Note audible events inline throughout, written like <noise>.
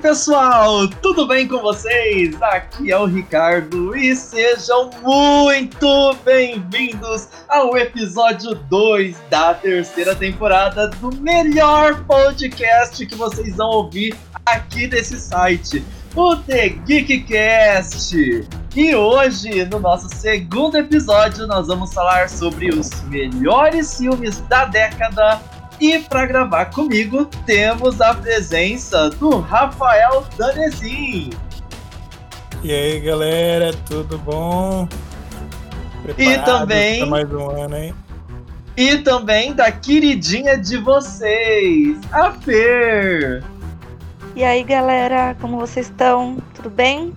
Pessoal, tudo bem com vocês? Aqui é o Ricardo e sejam muito bem-vindos ao episódio 2 da terceira temporada do melhor podcast que vocês vão ouvir aqui nesse site, o The Geekcast. E hoje, no nosso segundo episódio, nós vamos falar sobre os melhores filmes da década e para gravar comigo, temos a presença do Rafael Danezin. E aí, galera, tudo bom? e também. mais um ano, hein? E também da queridinha de vocês, a Fer. E aí, galera, como vocês estão? Tudo bem?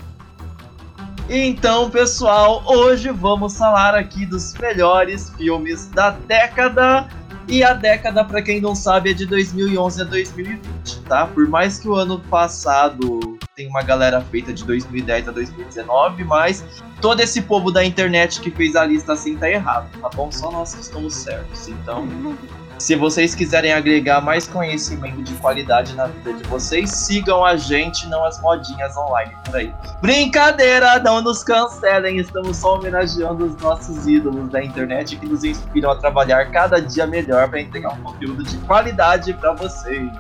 Então, pessoal, hoje vamos falar aqui dos melhores filmes da década e a década, para quem não sabe, é de 2011 a 2020, tá? Por mais que o ano passado tem uma galera feita de 2010 a 2019, mas todo esse povo da internet que fez a lista assim tá errado, tá bom? Só nós que estamos certos. Então, <laughs> se vocês quiserem agregar mais conhecimento de qualidade na vida de vocês, sigam a gente, não as modinhas online por aí. Brincadeira, não nos cancelem, estamos só homenageando os nossos ídolos da internet que nos inspiram a trabalhar cada dia melhor para entregar um conteúdo de qualidade para vocês.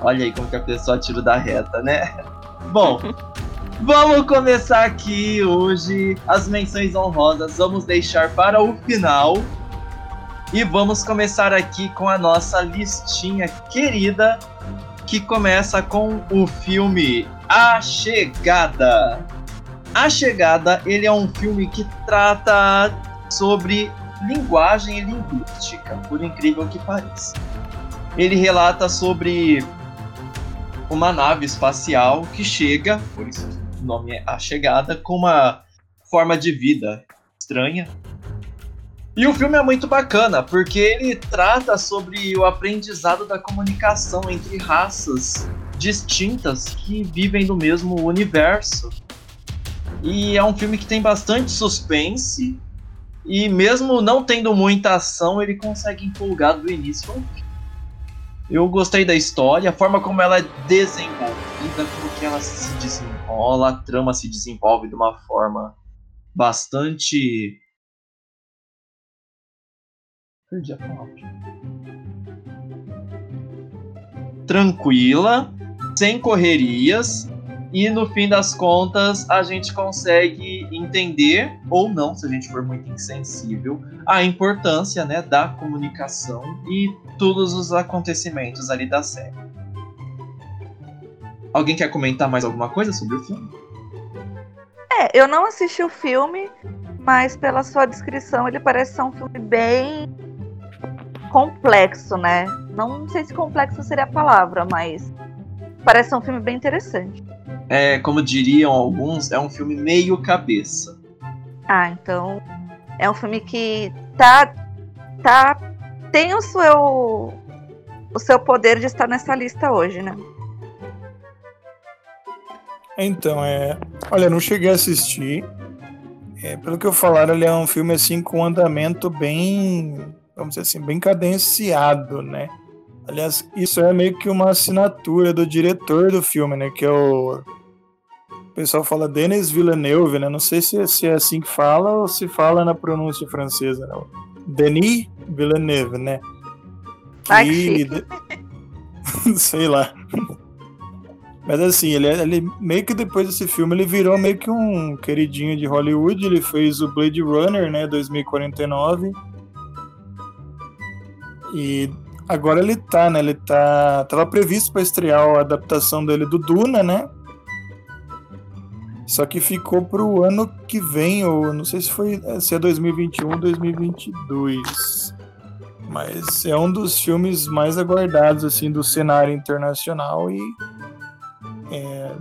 Olha aí como que a pessoa tira da reta, né? <laughs> Bom, vamos começar aqui hoje as menções honrosas. Vamos deixar para o final e vamos começar aqui com a nossa listinha querida, que começa com o filme A Chegada. A Chegada, ele é um filme que trata sobre linguagem e linguística, por incrível que pareça. Ele relata sobre uma nave espacial que chega, por isso o nome é A Chegada, com uma forma de vida estranha, e o filme é muito bacana, porque ele trata sobre o aprendizado da comunicação entre raças distintas que vivem no mesmo universo. E é um filme que tem bastante suspense, e mesmo não tendo muita ação, ele consegue empolgar do início ao fim. Eu gostei da história, a forma como ela é desenvolvida, como que ela se desenrola, a trama se desenvolve de uma forma bastante Perdi a palavra. Tranquila, sem correrias, e no fim das contas a gente consegue entender, ou não, se a gente for muito insensível, a importância né, da comunicação e todos os acontecimentos ali da série. Alguém quer comentar mais alguma coisa sobre o filme? É, eu não assisti o filme, mas pela sua descrição ele parece ser um filme bem complexo, né? Não sei se complexo seria a palavra, mas parece um filme bem interessante. É, como diriam alguns, é um filme meio cabeça. Ah, então é um filme que tá tá tem o seu o seu poder de estar nessa lista hoje, né? Então, é, olha, não cheguei a assistir. É, pelo que eu falar, ele é um filme assim com um andamento bem vamos dizer assim, bem cadenciado, né? Aliás, isso é meio que uma assinatura do diretor do filme, né? Que é o. O pessoal fala Denis Villeneuve, né? Não sei se, se é assim que fala ou se fala na pronúncia francesa, né? Denis Villeneuve, né? Que... Ai, que <laughs> sei lá. Mas assim, ele, ele meio que depois desse filme ele virou meio que um queridinho de Hollywood. Ele fez o Blade Runner, né? 2049 e agora ele tá, né? Ele tá. Tava previsto para estrear a adaptação dele do Duna, né? Só que ficou pro ano que vem, ou não sei se foi se é 2021 ou 2022. Mas é um dos filmes mais aguardados assim do cenário internacional e é,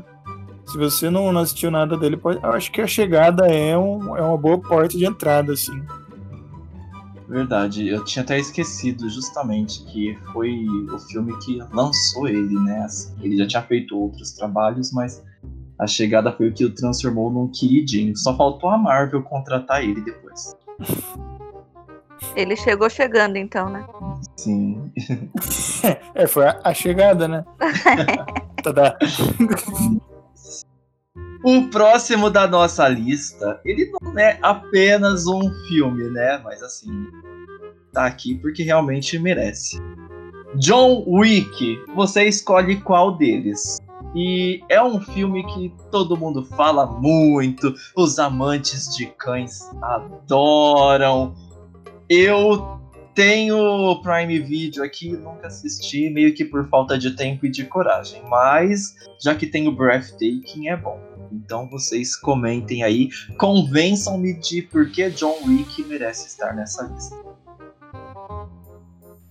se você não assistiu nada dele, pode, acho que a chegada é, um, é uma boa porta de entrada assim. Verdade, eu tinha até esquecido justamente que foi o filme que lançou ele, né? Ele já tinha feito outros trabalhos, mas a chegada foi o que o transformou num queridinho. Só faltou a Marvel contratar ele depois. <laughs> Ele chegou chegando, então, né? Sim. <laughs> é, foi a, a chegada, né? <laughs> Tadá. O próximo da nossa lista, ele não é apenas um filme, né? Mas assim, tá aqui porque realmente merece. John Wick, você escolhe qual deles? E é um filme que todo mundo fala muito, os amantes de cães adoram. Eu tenho Prime Video aqui, nunca assisti, meio que por falta de tempo e de coragem, mas já que tem o Breathtaking é bom. Então vocês comentem aí, convençam-me de por que John Wick merece estar nessa lista.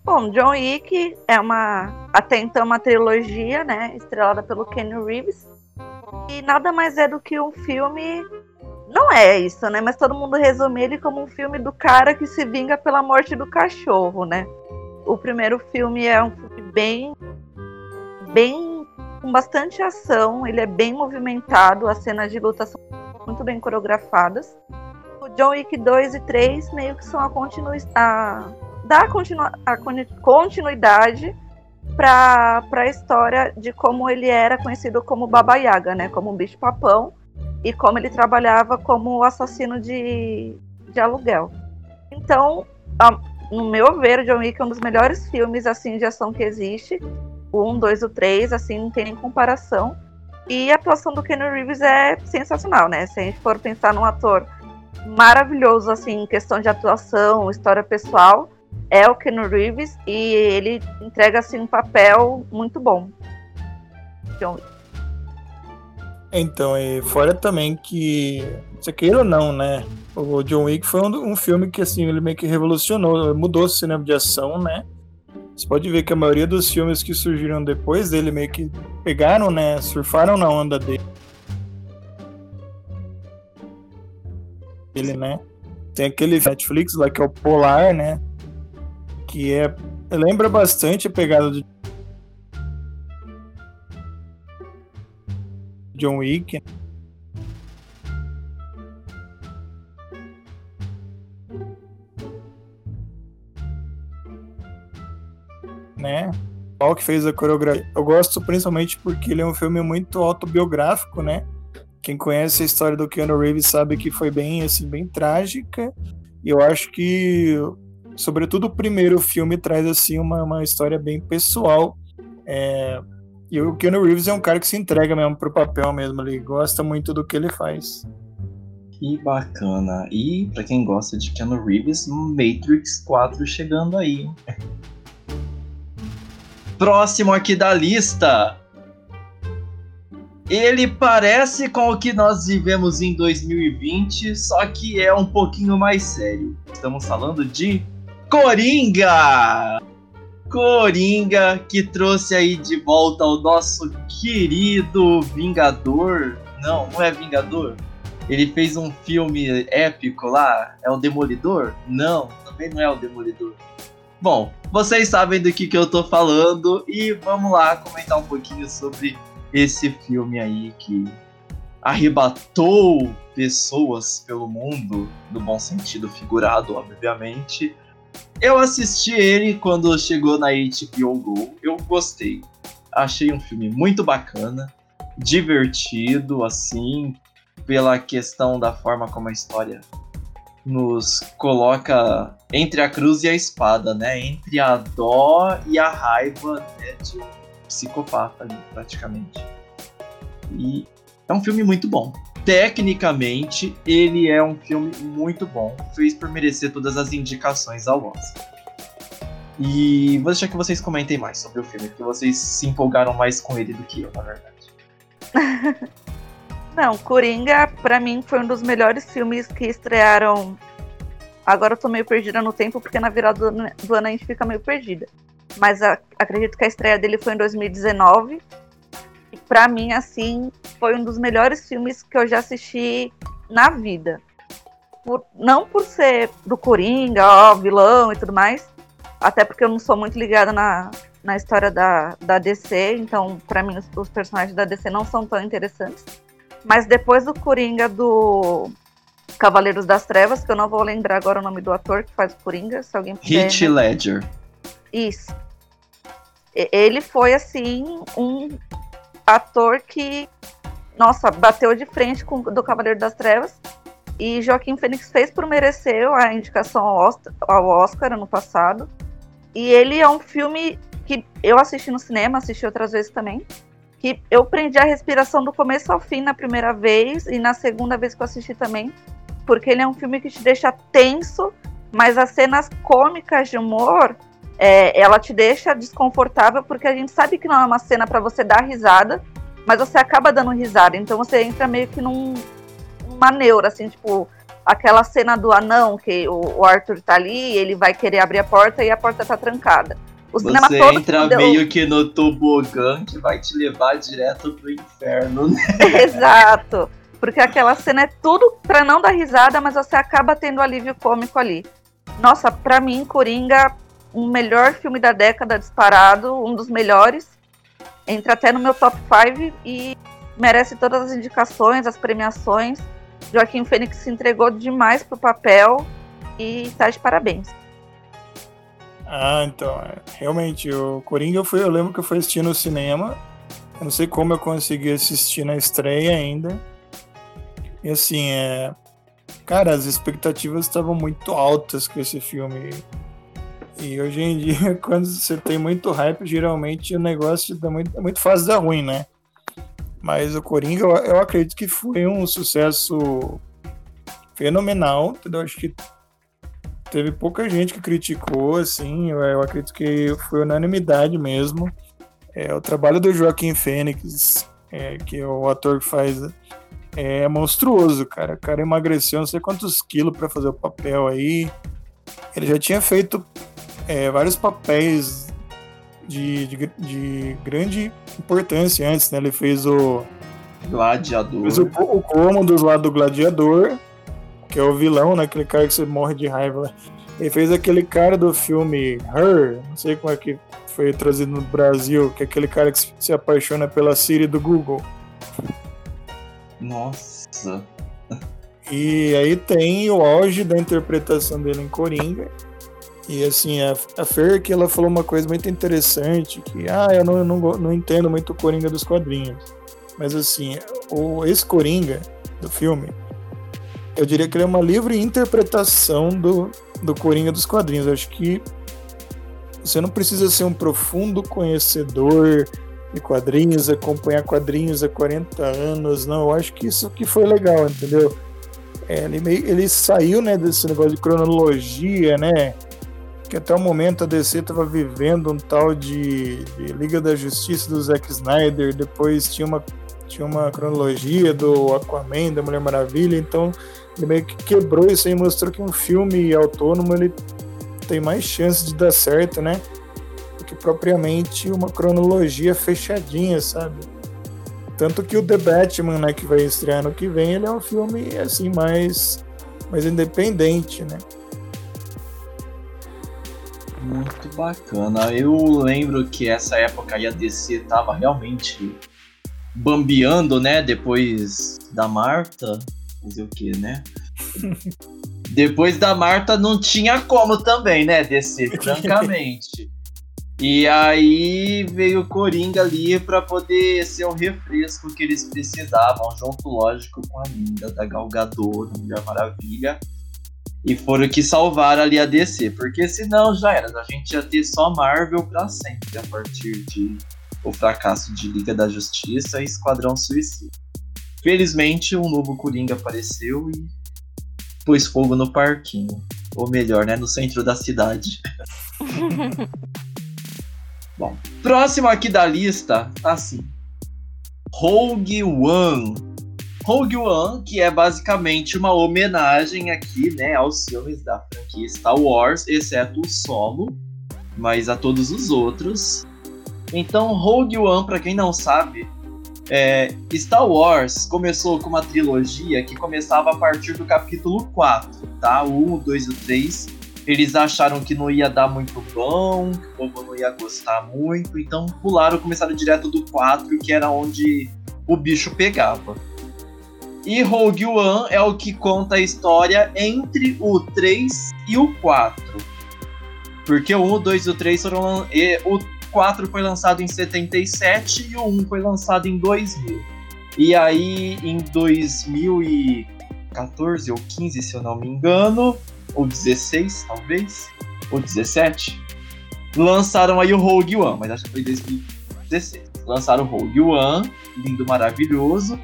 Bom, John Wick é uma até então uma trilogia, né, estrelada pelo Kenny Reeves. E nada mais é do que um filme não é isso, né? Mas todo mundo resume ele como um filme do cara que se vinga pela morte do cachorro, né? O primeiro filme é um filme bem bem com bastante ação, ele é bem movimentado, as cenas de luta são muito bem coreografadas. O John Wick 2 e 3 meio que são a, continu a dar continu a continuidade para a história de como ele era conhecido como Baba Yaga, né? Como um bicho papão e como ele trabalhava como assassino de, de aluguel. Então, a, no meu ver, John Wick é um dos melhores filmes assim de ação que existe. O 1, 2 e o 3, assim, não tem nem comparação. E a atuação do Ken Reeves é sensacional, né? Se a gente for pensar num ator maravilhoso, assim, em questão de atuação, história pessoal, é o Ken Reeves e ele entrega, assim, um papel muito bom. John Wick. Então, e fora também que, você queira ou não, né? O John Wick foi um, um filme que, assim, ele meio que revolucionou, mudou o cinema de ação, né? Você pode ver que a maioria dos filmes que surgiram depois dele meio que pegaram, né? Surfaram na onda dele. Ele, né? Tem aquele Netflix lá que é o Polar, né? Que é. Lembra bastante a pegada do John Wick. Né? Qual que fez a coreografia? Eu gosto principalmente porque ele é um filme muito autobiográfico, né? Quem conhece a história do Keanu Reeves sabe que foi bem assim, bem trágica. E eu acho que, sobretudo, o primeiro filme traz assim uma, uma história bem pessoal. É, e o Keanu Reeves é um cara que se entrega mesmo pro papel mesmo, ele gosta muito do que ele faz. Que bacana. E para quem gosta de Keanu Reeves, Matrix 4 chegando aí. Próximo aqui da lista. Ele parece com o que nós vivemos em 2020, só que é um pouquinho mais sério. Estamos falando de Coringa! Coringa, que trouxe aí de volta o nosso querido Vingador. Não, não é Vingador. Ele fez um filme épico lá. É o Demolidor? Não, também não é o Demolidor. Bom, vocês sabem do que, que eu tô falando e vamos lá comentar um pouquinho sobre esse filme aí que arrebatou pessoas pelo mundo, no bom sentido figurado, obviamente, eu assisti ele quando chegou na HBO Go. Eu gostei. Achei um filme muito bacana, divertido, assim, pela questão da forma como a história nos coloca entre a cruz e a espada, né? Entre a dó e a raiva né, de um psicopata ali, praticamente. E é um filme muito bom tecnicamente, ele é um filme muito bom. Fez por merecer todas as indicações ao Oscar. E vou deixar que vocês comentem mais sobre o filme, porque vocês se empolgaram mais com ele do que eu, na verdade. <laughs> Não, Coringa, para mim, foi um dos melhores filmes que estrearam. Agora eu tô meio perdida no tempo, porque na virada do ano a gente fica meio perdida. Mas a, acredito que a estreia dele foi em 2019 para mim, assim, foi um dos melhores filmes que eu já assisti na vida. Por, não por ser do Coringa, ó, vilão e tudo mais, até porque eu não sou muito ligada na, na história da, da DC, então para mim os, os, personagens da DC não são tão interessantes. Mas depois do Coringa do Cavaleiros das Trevas, que eu não vou lembrar agora o nome do ator que faz o Coringa, se alguém puder. Heath Ledger. Isso. Ele foi assim um ator que, nossa, bateu de frente com do Cavaleiro das Trevas. E Joaquim Fênix fez por merecer a indicação ao Oscar, ao Oscar ano passado. E ele é um filme que eu assisti no cinema, assisti outras vezes também. Que eu prendi a respiração do começo ao fim na primeira vez e na segunda vez que eu assisti também. Porque ele é um filme que te deixa tenso, mas as cenas cômicas de humor é, ela te deixa desconfortável porque a gente sabe que não é uma cena para você dar risada, mas você acaba dando risada. Então você entra meio que num, numa neura, assim, tipo, aquela cena do anão que o, o Arthur tá ali, ele vai querer abrir a porta e a porta tá trancada. O cinema Você todo entra deu... meio que no tobogã que vai te levar direto pro inferno, né? <laughs> Exato. Porque aquela cena é tudo pra não dar risada, mas você acaba tendo alívio cômico ali. Nossa, pra mim, Coringa, um melhor filme da década disparado, um dos melhores. Entra até no meu top 5 e merece todas as indicações, as premiações. Joaquim Fênix se entregou demais pro papel e tá de parabéns. Ah, então, é, realmente, o Coringa eu, fui, eu lembro que eu fui assistir no cinema. Eu não sei como eu consegui assistir na estreia ainda. E assim, é. Cara, as expectativas estavam muito altas com esse filme. E hoje em <laughs> dia, quando você tem muito hype, geralmente o negócio é muito, é muito fácil dar ruim, né? Mas o Coringa, eu, eu acredito que foi um sucesso fenomenal, entendeu? Acho que teve pouca gente que criticou, assim, eu, eu acredito que foi unanimidade mesmo. É, o trabalho do Joaquim Fênix, é, que é o ator que faz, é monstruoso, cara. O cara emagreceu não sei quantos quilos para fazer o papel aí. Ele já tinha feito é, vários papéis de, de, de, grande importância antes, né? Ele fez o. Gladiador. Fez o, o Cômodos lá do Gladiador, que é o vilão, né? Aquele cara que você morre de raiva. Ele fez aquele cara do filme Her, não sei como é que foi trazido no Brasil, que é aquele cara que se apaixona pela Siri do Google. Nossa. E aí tem o auge da interpretação dele em Coringa, e assim, a, a Fer que ela falou uma coisa muito interessante, que ah, eu não, não, não entendo muito o Coringa dos quadrinhos. Mas assim, o, esse Coringa do filme, eu diria que ele é uma livre interpretação do, do Coringa dos quadrinhos. Eu acho que você não precisa ser um profundo conhecedor de quadrinhos, acompanhar quadrinhos há 40 anos, não. Eu acho que isso que foi legal, entendeu? É, ele, meio, ele saiu né, desse negócio de cronologia, né? que até o momento a DC estava vivendo um tal de, de, Liga da Justiça do Zack Snyder, depois tinha uma, tinha uma cronologia do Aquaman, da Mulher Maravilha, então ele meio que quebrou isso aí, mostrou que um filme autônomo ele tem mais chance de dar certo, né? Que propriamente uma cronologia fechadinha, sabe? Tanto que o The Batman, né, que vai estrear no que vem, ele é um filme assim mais mais independente, né? Muito bacana. Eu lembro que essa época aí a DC tava realmente bambeando, né? Depois da Marta. Fazer o que, né? <laughs> Depois da Marta não tinha como também, né? DC, <laughs> francamente. E aí veio o Coringa ali para poder ser o refresco que eles precisavam, junto, lógico, com a linda da Galgador, Mulher Maravilha e foram que salvaram ali a DC, porque senão já era, a gente ia ter só Marvel para sempre a partir de o fracasso de Liga da Justiça e Esquadrão Suicida. Felizmente, um novo Coringa apareceu e pôs fogo no parquinho, ou melhor, né, no centro da cidade. <laughs> Bom, próximo aqui da lista, tá assim. Rogue One Rogue One, que é basicamente uma homenagem aqui, né, aos filmes da franquia Star Wars, exceto o Solo, mas a todos os outros. Então, Rogue One, para quem não sabe, é, Star Wars começou com uma trilogia que começava a partir do capítulo 4, tá? O 1, o 2 e o 3. Eles acharam que não ia dar muito bom, que o povo não ia gostar muito, então pularam, começaram direto do 4, que era onde o bicho pegava. E Rogue One é o que conta a história entre o 3 e o 4. Porque o 1, o 2 e o 3 foram. E o 4 foi lançado em 77 e o 1 foi lançado em 2000. E aí, em 2014 ou 15, se eu não me engano, ou 16, talvez, ou 17, lançaram aí o Rogue One, mas acho que foi 2016. Lançaram o Rogue One, lindo, maravilhoso,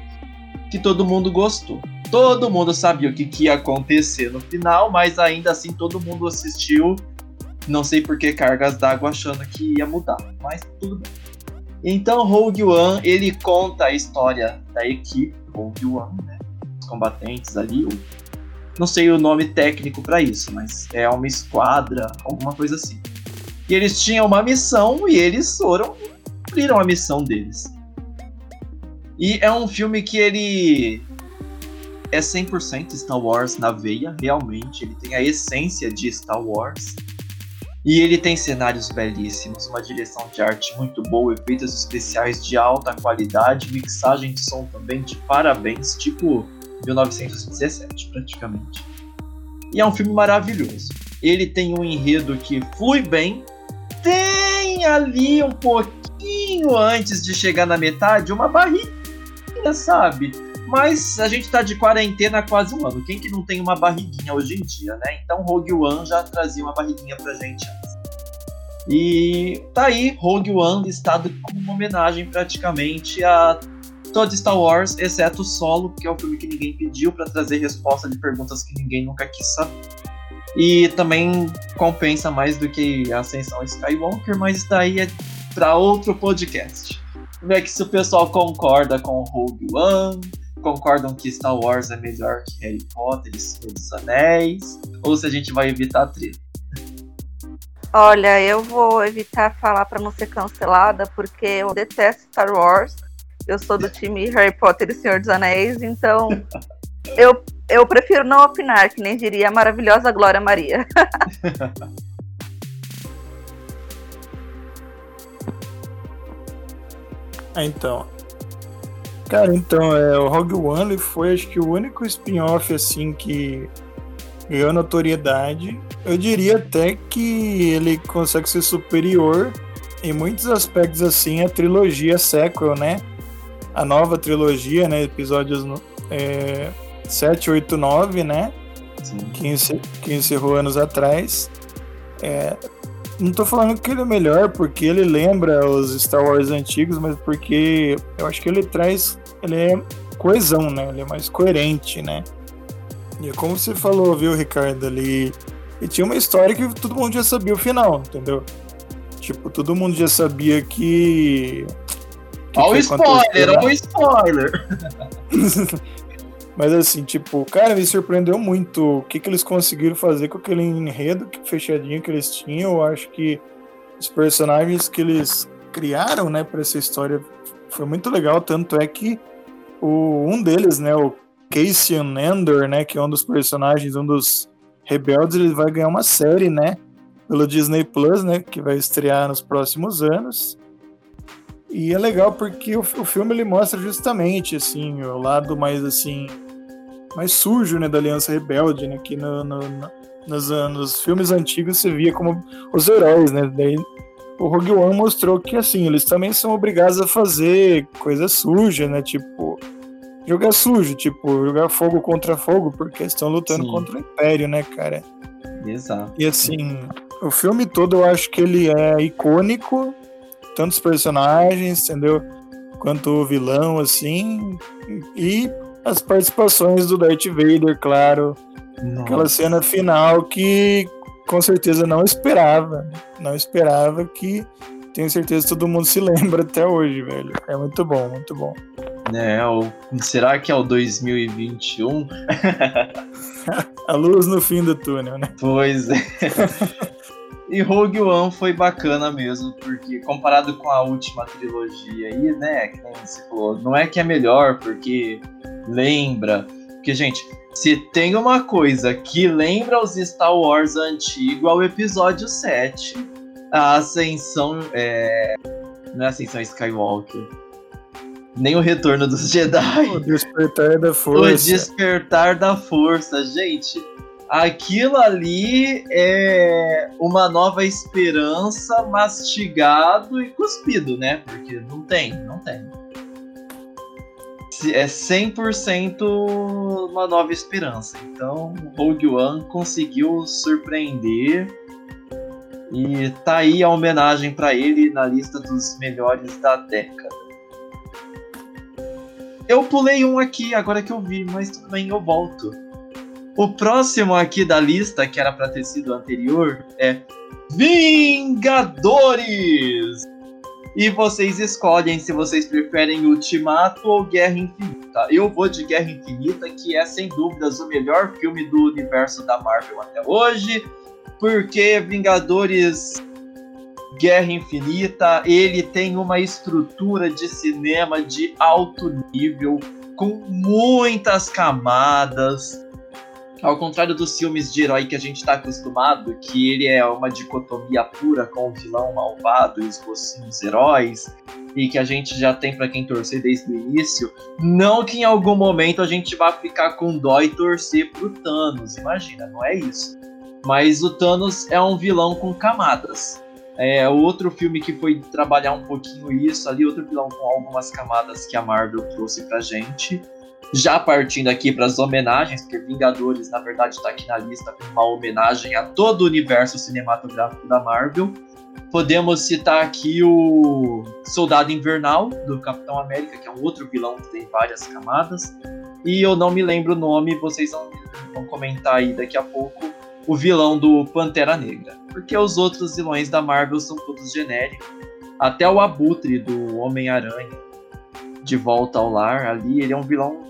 que todo mundo gostou. Todo mundo sabia o que, que ia acontecer no final, mas ainda assim todo mundo assistiu. Não sei por que cargas d'água achando que ia mudar, mas tudo bem. Então, Rogue One, ele conta a história da equipe Rogue One, né? Os combatentes ali, o... não sei o nome técnico para isso, mas é uma esquadra, alguma coisa assim. E eles tinham uma missão e eles foram cumpriram a missão deles. E é um filme que ele é 100% Star Wars na veia, realmente, ele tem a essência de Star Wars. E ele tem cenários belíssimos, uma direção de arte muito boa, efeitos especiais de alta qualidade, mixagem de som também de parabéns, tipo 1917, praticamente. E é um filme maravilhoso. Ele tem um enredo que flui bem, tem ali um pouquinho antes de chegar na metade uma barriguinha, sabe? Mas a gente tá de quarentena há quase um ano. Quem que não tem uma barriguinha hoje em dia, né? Então Rogue One já trazia uma barriguinha pra gente antes. E tá aí, Rogue One listado como uma homenagem praticamente a todo Star Wars, exceto o Solo, que é o filme que ninguém pediu para trazer resposta de perguntas que ninguém nunca quis saber. E também compensa mais do que a Ascensão Skywalker, mas isso daí é para outro podcast. Ver que se o pessoal concorda com Rogue One, concordam que Star Wars é melhor que Harry Potter e Senhor dos Anéis, ou se a gente vai evitar a treta. Olha, eu vou evitar falar para não ser cancelada, porque eu detesto Star Wars. Eu sou do time Harry Potter e Senhor dos Anéis, então eu, eu prefiro não opinar, que nem diria a maravilhosa Glória Maria. Ah, <laughs> então, Cara, então, é, o Rogue One foi acho que o único spin-off assim que ganhou notoriedade. Eu diria até que ele consegue ser superior em muitos aspectos assim à trilogia sequel, né? A nova trilogia, né? Episódios é, 7, 8, 9, né? Que, que encerrou anos atrás. É, não tô falando que ele é melhor porque ele lembra os Star Wars antigos, mas porque eu acho que ele traz. Ele é coesão, né? Ele é mais coerente, né? E é como você falou, viu, Ricardo, ali. E tinha uma história que todo mundo já sabia o final, entendeu? Tipo, todo mundo já sabia que. Olha o spoiler, olha o spoiler! <laughs> Mas assim, tipo, cara, me surpreendeu muito o que, que eles conseguiram fazer com aquele enredo fechadinho que eles tinham. Eu acho que os personagens que eles criaram, né, para essa história foi muito legal. Tanto é que o, um deles, né, o Cassian Andor, né, que é um dos personagens, um dos rebeldes, ele vai ganhar uma série, né, pelo Disney Plus, né, que vai estrear nos próximos anos. E é legal porque o, o filme ele mostra justamente assim o lado mais assim mais sujo, né, da Aliança Rebelde, né, que no, no, no, nos, nos filmes antigos você via como os heróis, né, daí o Rogue One mostrou que, assim, eles também são obrigados a fazer coisa suja, né, tipo, jogar sujo, tipo, jogar fogo contra fogo, porque estão lutando Sim. contra o Império, né, cara. Exato. E, assim, o filme todo eu acho que ele é icônico, tantos personagens, entendeu? Quanto o vilão, assim, e as participações do Darth Vader, claro. Nossa. Aquela cena final que com certeza não esperava. Não esperava que tenho certeza que todo mundo se <laughs> lembra até hoje, velho. É muito bom, muito bom. É, o... será que é o 2021? <laughs> A luz no fim do túnel, né? Pois é. <laughs> E Rogue One foi bacana mesmo, porque comparado com a última trilogia aí, né, que nem você falou, não é que é melhor, porque lembra. Porque, gente, se tem uma coisa que lembra os Star Wars antigo é o episódio 7. A Ascensão. É... Não é Ascensão Skywalker. Nem o Retorno dos Jedi. O Despertar da Força. O Despertar da Força. Gente, Aquilo ali é uma nova esperança mastigado e cuspido, né? Porque não tem, não tem. É 100% uma nova esperança. Então, Rogue One conseguiu surpreender e tá aí a homenagem para ele na lista dos melhores da década. Eu pulei um aqui agora que eu vi, mas tudo bem, eu volto. O próximo aqui da lista, que era para ter sido anterior, é Vingadores! E vocês escolhem se vocês preferem Ultimato ou Guerra Infinita. Eu vou de Guerra Infinita, que é sem dúvidas o melhor filme do universo da Marvel até hoje, porque Vingadores Guerra Infinita, ele tem uma estrutura de cinema de alto nível, com muitas camadas, ao contrário dos filmes de herói que a gente está acostumado, que ele é uma dicotomia pura com o vilão malvado e os mocinhos heróis, e que a gente já tem para quem torcer desde o início, não que em algum momento a gente vá ficar com dó e torcer pro Thanos, imagina, não é isso. Mas o Thanos é um vilão com camadas. É outro filme que foi trabalhar um pouquinho isso ali, outro vilão com algumas camadas que a Marvel trouxe pra gente. Já partindo aqui para as homenagens, porque Vingadores, na verdade, está aqui na lista uma homenagem a todo o universo cinematográfico da Marvel. Podemos citar aqui o Soldado Invernal, do Capitão América, que é um outro vilão que tem várias camadas. E eu não me lembro o nome, vocês vão, vão comentar aí daqui a pouco. O vilão do Pantera Negra. Porque os outros vilões da Marvel são todos genéricos. Até o Abutre do Homem-Aranha, de volta ao lar ali, ele é um vilão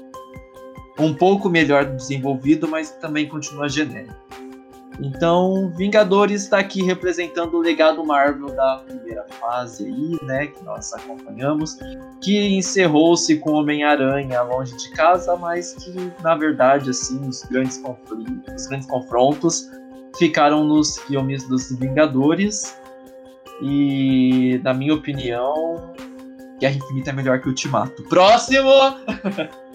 um pouco melhor desenvolvido, mas também continua genérico. Então, Vingadores está aqui representando o legado Marvel da primeira fase aí, né, que nós acompanhamos, que encerrou-se com Homem-Aranha longe de casa, mas que na verdade assim, os grandes conflitos, os grandes confrontos ficaram nos filmes dos Vingadores. E na minha opinião, Guerra Infinita é melhor que Ultimato. Próximo! <laughs>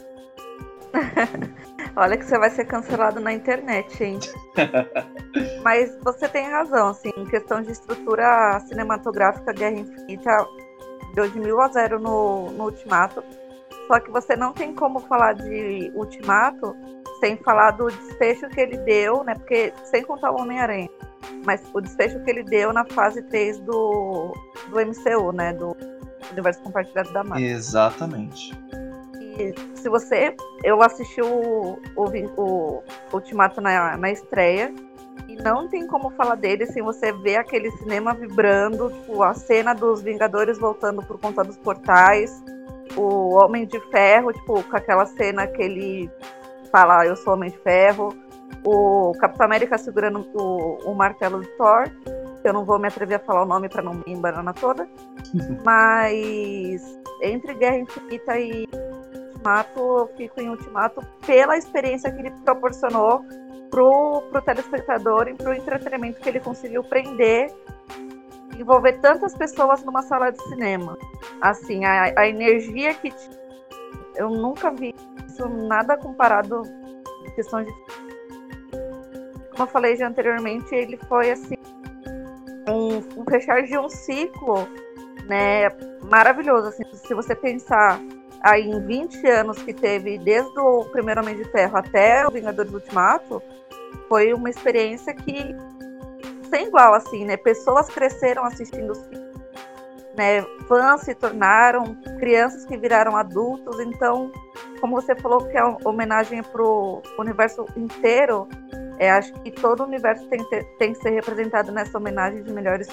<laughs> Olha que você vai ser cancelado na internet, hein? <laughs> Mas você tem razão, assim, em questão de estrutura cinematográfica, Guerra Infinita deu de mil a zero no, no Ultimato. Só que você não tem como falar de Ultimato sem falar do desfecho que ele deu, né? Porque sem contar o Homem-Aranha. Mas o desfecho que ele deu na fase 3 do, do MCU, né? Do Universo Compartilhado da Marvel. Exatamente se você. Eu assisti o, o, o Ultimato na, na estreia. E não tem como falar dele sem você ver aquele cinema vibrando, tipo, a cena dos Vingadores voltando por conta dos portais, o Homem de Ferro, tipo, com aquela cena que ele fala, eu sou Homem de Ferro, o Capitão América segurando o, o martelo de Thor, eu não vou me atrever a falar o nome para não me embanana toda, <laughs> mas entre Guerra Infinita e Ultimato, eu fico em Ultimato pela experiência que ele proporcionou pro, pro telespectador e pro entretenimento que ele conseguiu prender envolver tantas pessoas numa sala de cinema. Assim, a, a energia que eu nunca vi isso nada comparado em questão de como eu falei já anteriormente, ele foi assim um, um fechar de um ciclo, né, maravilhoso assim, se você pensar aí em 20 anos que teve, desde o primeiro Homem de Ferro até o Vingadores Ultimato, foi uma experiência que sem igual, assim, né? Pessoas cresceram assistindo os filmes, né? Fãs se tornaram, crianças que viraram adultos, então, como você falou que é uma homenagem para o universo inteiro, é, acho que todo o universo tem, tem que ser representado nessa homenagem de melhores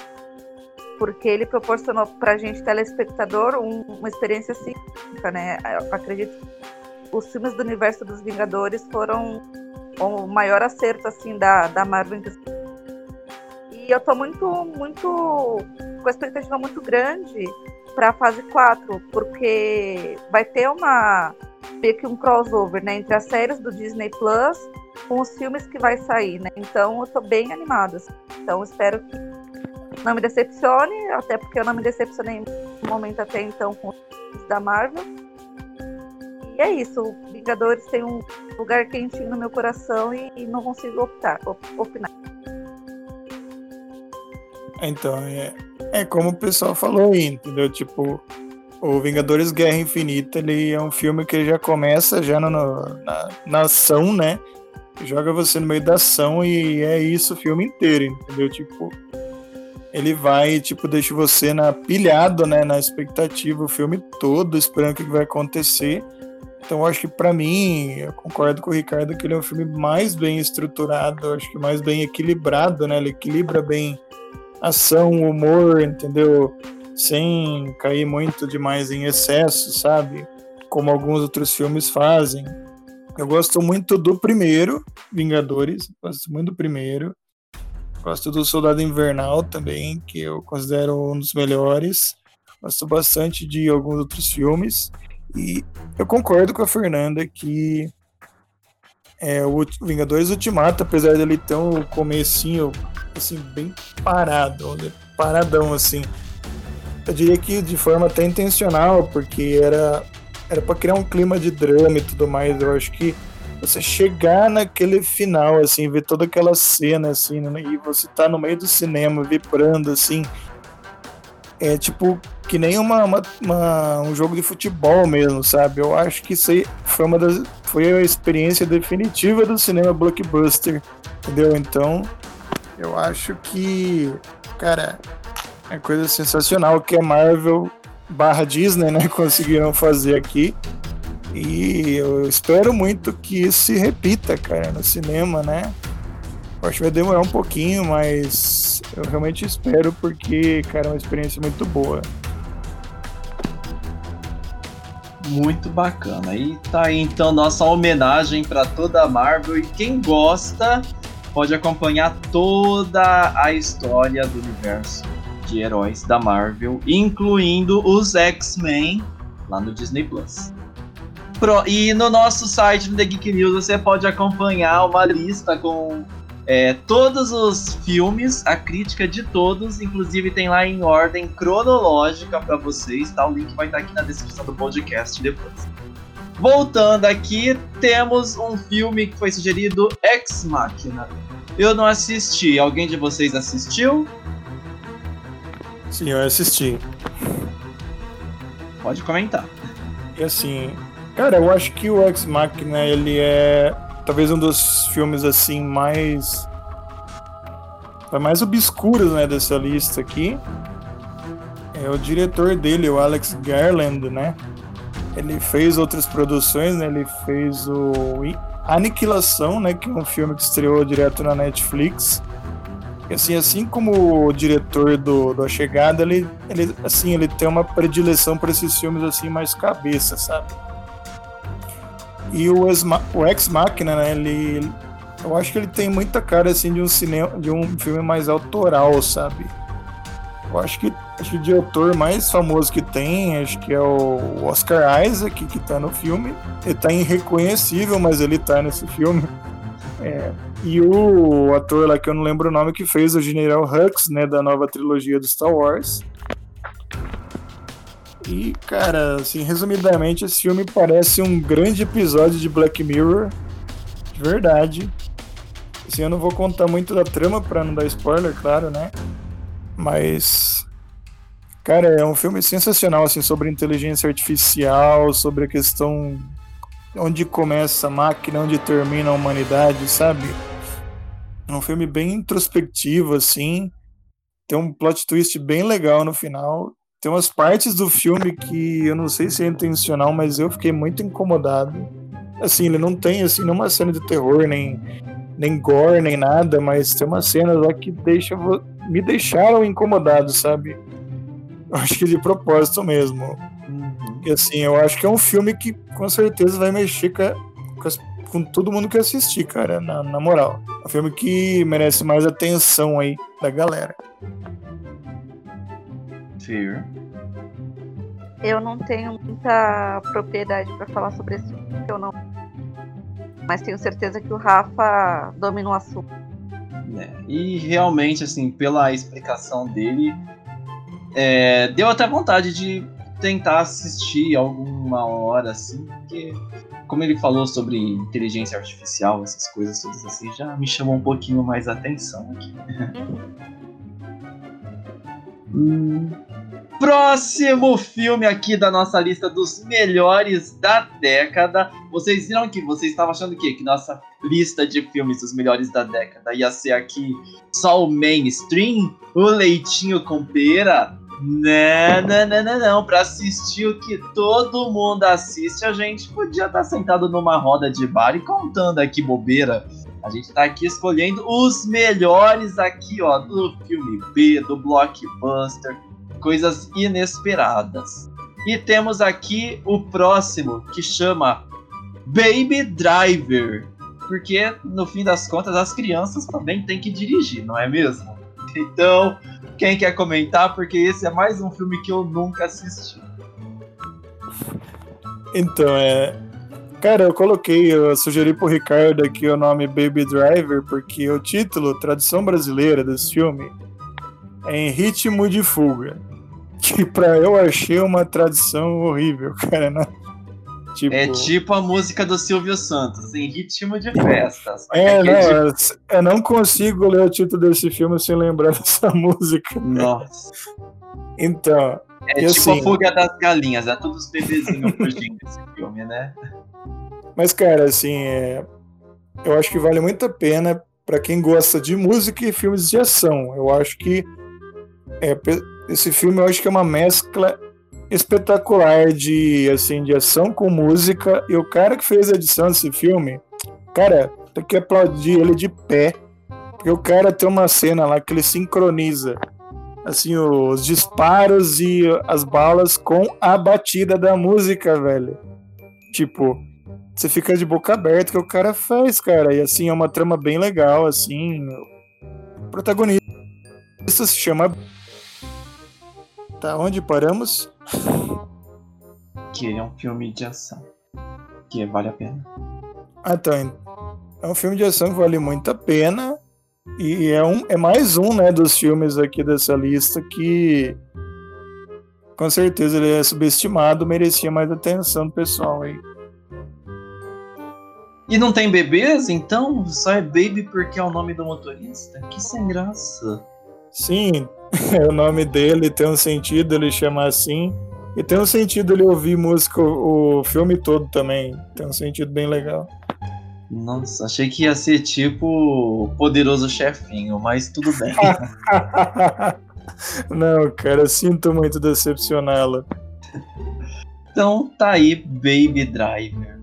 porque ele proporcionou para a gente, telespectador, um, uma experiência cínica, né? Eu acredito que os filmes do universo dos Vingadores foram o maior acerto, assim, da, da Marvel. E eu tô muito, muito, com a expectativa muito grande para a fase 4, porque vai ter uma, meio que um crossover, né, entre as séries do Disney Plus com os filmes que vai sair, né? Então eu tô bem animada. Assim. Então espero que não me decepcione, até porque eu não me decepcionei no momento até então com os da Marvel. E é isso, Vingadores tem um lugar quentinho no meu coração e, e não consigo optar, opinar. Então, é, é como o pessoal falou aí, entendeu? Tipo, o Vingadores Guerra Infinita, ele é um filme que já começa já no, na, na ação, né? Joga você no meio da ação e é isso o filme inteiro, entendeu? Tipo, ele vai, tipo, deixa você na pilhado, né, na expectativa o filme todo, esperando o que vai acontecer. Então, eu acho que para mim, eu concordo com o Ricardo que ele é um filme mais bem estruturado, acho que mais bem equilibrado, né? Ele equilibra bem ação, humor, entendeu? Sem cair muito demais em excesso, sabe? Como alguns outros filmes fazem. Eu gosto muito do primeiro, Vingadores, gosto muito do primeiro. Gosto do Soldado Invernal também, que eu considero um dos melhores. Gosto bastante de alguns outros filmes. E eu concordo com a Fernanda que é, o Vingadores Ultimato, apesar dele ter um comecinho assim, bem parado, paradão assim. Eu diria que de forma até intencional, porque era era para criar um clima de drama e tudo mais. Eu acho que você chegar naquele final, assim, ver toda aquela cena, assim, né, e você tá no meio do cinema vibrando, assim, é tipo que nem uma, uma, uma, um jogo de futebol mesmo, sabe? Eu acho que isso aí foi uma das, foi a experiência definitiva do cinema blockbuster, entendeu? Então, eu acho que, cara, é coisa sensacional que a Marvel barra Disney, né, <laughs> conseguiram fazer aqui. E eu espero muito que isso se repita, cara, no cinema, né? Eu acho que vai demorar um pouquinho, mas eu realmente espero porque, cara, é uma experiência muito boa. Muito bacana. E tá aí então nossa homenagem para toda a Marvel e quem gosta pode acompanhar toda a história do universo de heróis da Marvel, incluindo os X-Men lá no Disney Plus. Pro, e no nosso site no The Geek News você pode acompanhar uma lista com é, todos os filmes, a crítica de todos, inclusive tem lá em ordem cronológica para vocês, tá? O link vai estar aqui na descrição do podcast depois. Voltando aqui, temos um filme que foi sugerido, Ex Machina. Eu não assisti, alguém de vocês assistiu? Sim, eu assisti. Pode comentar. E assim, cara, eu acho que o Ex Machina ele é talvez um dos filmes assim mais mais obscuros, né, dessa lista aqui. É o diretor dele, o Alex Garland, né? Ele fez outras produções, né? Ele fez o Aniquilação, né, que é um filme que estreou direto na Netflix. E, assim, assim como o diretor do, do A Chegada, ele, ele, assim, ele tem uma predileção para esses filmes assim mais cabeça, sabe? E o, o Ex Machina, né, ele, eu acho que ele tem muita cara assim de um cinema, de um filme mais autoral, sabe? Eu acho que, acho que o diretor mais famoso que tem, acho que é o Oscar Isaac, que tá no filme. Ele tá irreconhecível, mas ele tá nesse filme. É, e o ator lá que eu não lembro o nome que fez o General Hux, né, da nova trilogia do Star Wars. E, cara, assim, resumidamente, esse filme parece um grande episódio de Black Mirror. De verdade. Assim, eu não vou contar muito da trama para não dar spoiler, claro, né? Mas. Cara, é um filme sensacional, assim, sobre inteligência artificial, sobre a questão onde começa a máquina, onde termina a humanidade, sabe? É um filme bem introspectivo, assim. Tem um plot twist bem legal no final. Tem umas partes do filme que eu não sei se é intencional, mas eu fiquei muito incomodado. Assim, ele não tem assim nenhuma cena de terror, nem, nem gore, nem nada, mas tem uma cena lá que deixa me deixaram incomodado, sabe? Eu acho que de propósito mesmo. Uhum. E assim, eu acho que é um filme que com certeza vai mexer com, as, com todo mundo que assistir, cara, na, na moral. É um filme que merece mais atenção aí da galera. Fear. Eu não tenho muita propriedade para falar sobre esse filme, eu não. Mas tenho certeza que o Rafa domina o assunto. É, e realmente, assim, pela explicação dele, é, deu até vontade de tentar assistir algum uma hora, assim, porque como ele falou sobre inteligência artificial, essas coisas todas assim, já me chamou um pouquinho mais a atenção aqui. hum. Próximo filme aqui da nossa lista dos melhores da década. Vocês viram que vocês estavam achando o? Que nossa lista de filmes dos melhores da década ia ser aqui só o mainstream? O leitinho com pera? Não, não, não, não, não. Pra assistir o que todo mundo assiste, a gente podia estar tá sentado numa roda de bar e contando aqui bobeira. A gente tá aqui escolhendo os melhores aqui, ó, do filme B, do blockbuster, coisas inesperadas. E temos aqui o próximo, que chama Baby Driver. Porque, no fim das contas, as crianças também têm que dirigir, não é mesmo? <laughs> Então, quem quer comentar? Porque esse é mais um filme que eu nunca assisti. Então, é. Cara, eu coloquei, eu sugeri pro Ricardo aqui o nome Baby Driver, porque o título, tradução brasileira desse filme, é Em Ritmo de Fuga que pra eu achei uma tradição horrível, cara. Né? Tipo... É tipo a música do Silvio Santos, em ritmo de festa. É, não, tipo... eu não consigo ler o título desse filme sem lembrar <laughs> dessa música. Nossa. Então. É tipo assim... a fuga das galinhas, é todos os bebezinhos fugindo desse filme, né? Mas, cara, assim, é... eu acho que vale muito a pena para quem gosta de música e filmes de ação. Eu acho que é, esse filme eu acho que é uma mescla espetacular de assim de ação com música e o cara que fez a edição desse filme, cara, tem que aplaudir ele de pé, porque o cara tem uma cena lá que ele sincroniza assim os disparos e as balas com a batida da música, velho. Tipo, você fica de boca aberta que o cara faz, cara. E assim é uma trama bem legal, assim. O protagonista se chama Tá, onde paramos? Que é um filme de ação. Que vale a pena. Ah, tá. É um filme de ação que vale muito a pena. E é, um, é mais um, né, dos filmes aqui dessa lista que com certeza ele é subestimado, merecia mais atenção do pessoal aí. E não tem bebês, então? Só é Baby porque é o nome do motorista? Que sem graça. Sim, <laughs> o nome dele tem um sentido ele chamar assim. E tem um sentido ele ouvir música o, filme todo também. Tem um sentido bem legal. Nossa, achei que ia ser tipo Poderoso Chefinho, mas tudo bem. <laughs> Não, cara, sinto muito decepcioná-la. Então tá aí, Baby Driver.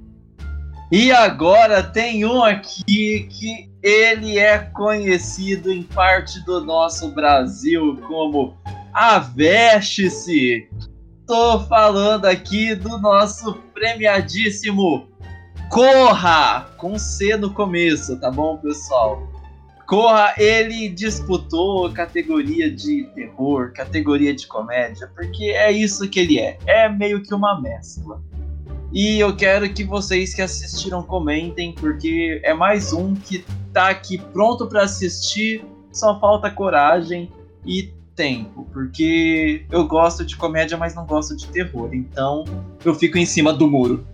E agora tem um aqui que ele é conhecido em parte do nosso Brasil como Aveste-se. Tô falando aqui do nosso premiadíssimo Corra, com C no começo, tá bom, pessoal? Corra, ele disputou categoria de terror, categoria de comédia, porque é isso que ele é. É meio que uma mescla. E eu quero que vocês que assistiram comentem, porque é mais um que tá aqui pronto para assistir, só falta coragem e tempo, porque eu gosto de comédia, mas não gosto de terror, então eu fico em cima do muro.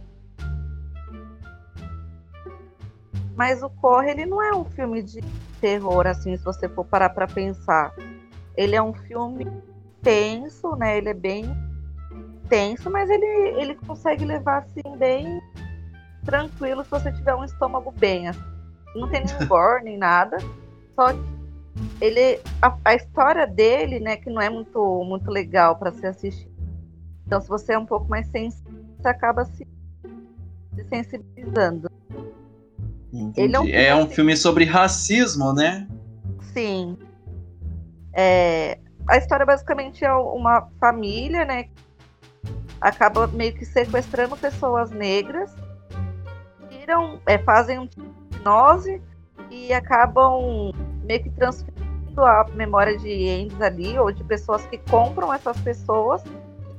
Mas o Corre, ele não é um filme de terror, assim, se você for parar pra pensar. Ele é um filme tenso, né? Ele é bem tenso, mas ele, ele consegue levar assim bem tranquilo se você tiver um estômago bem. Assim. Não tem nenhum gore nem nada. Só que ele a, a, história dele, né, que não é muito muito legal para se assistir. Então, se você é um pouco mais sensível, você acaba se, se sensibilizando. Ele é um, é um filme sobre racismo, né? Sim. É, a história basicamente é uma família, né, acaba meio que sequestrando pessoas negras, tiram, é, fazem um hipnose e acabam meio que transferindo a memória de entes ali, ou de pessoas que compram essas pessoas,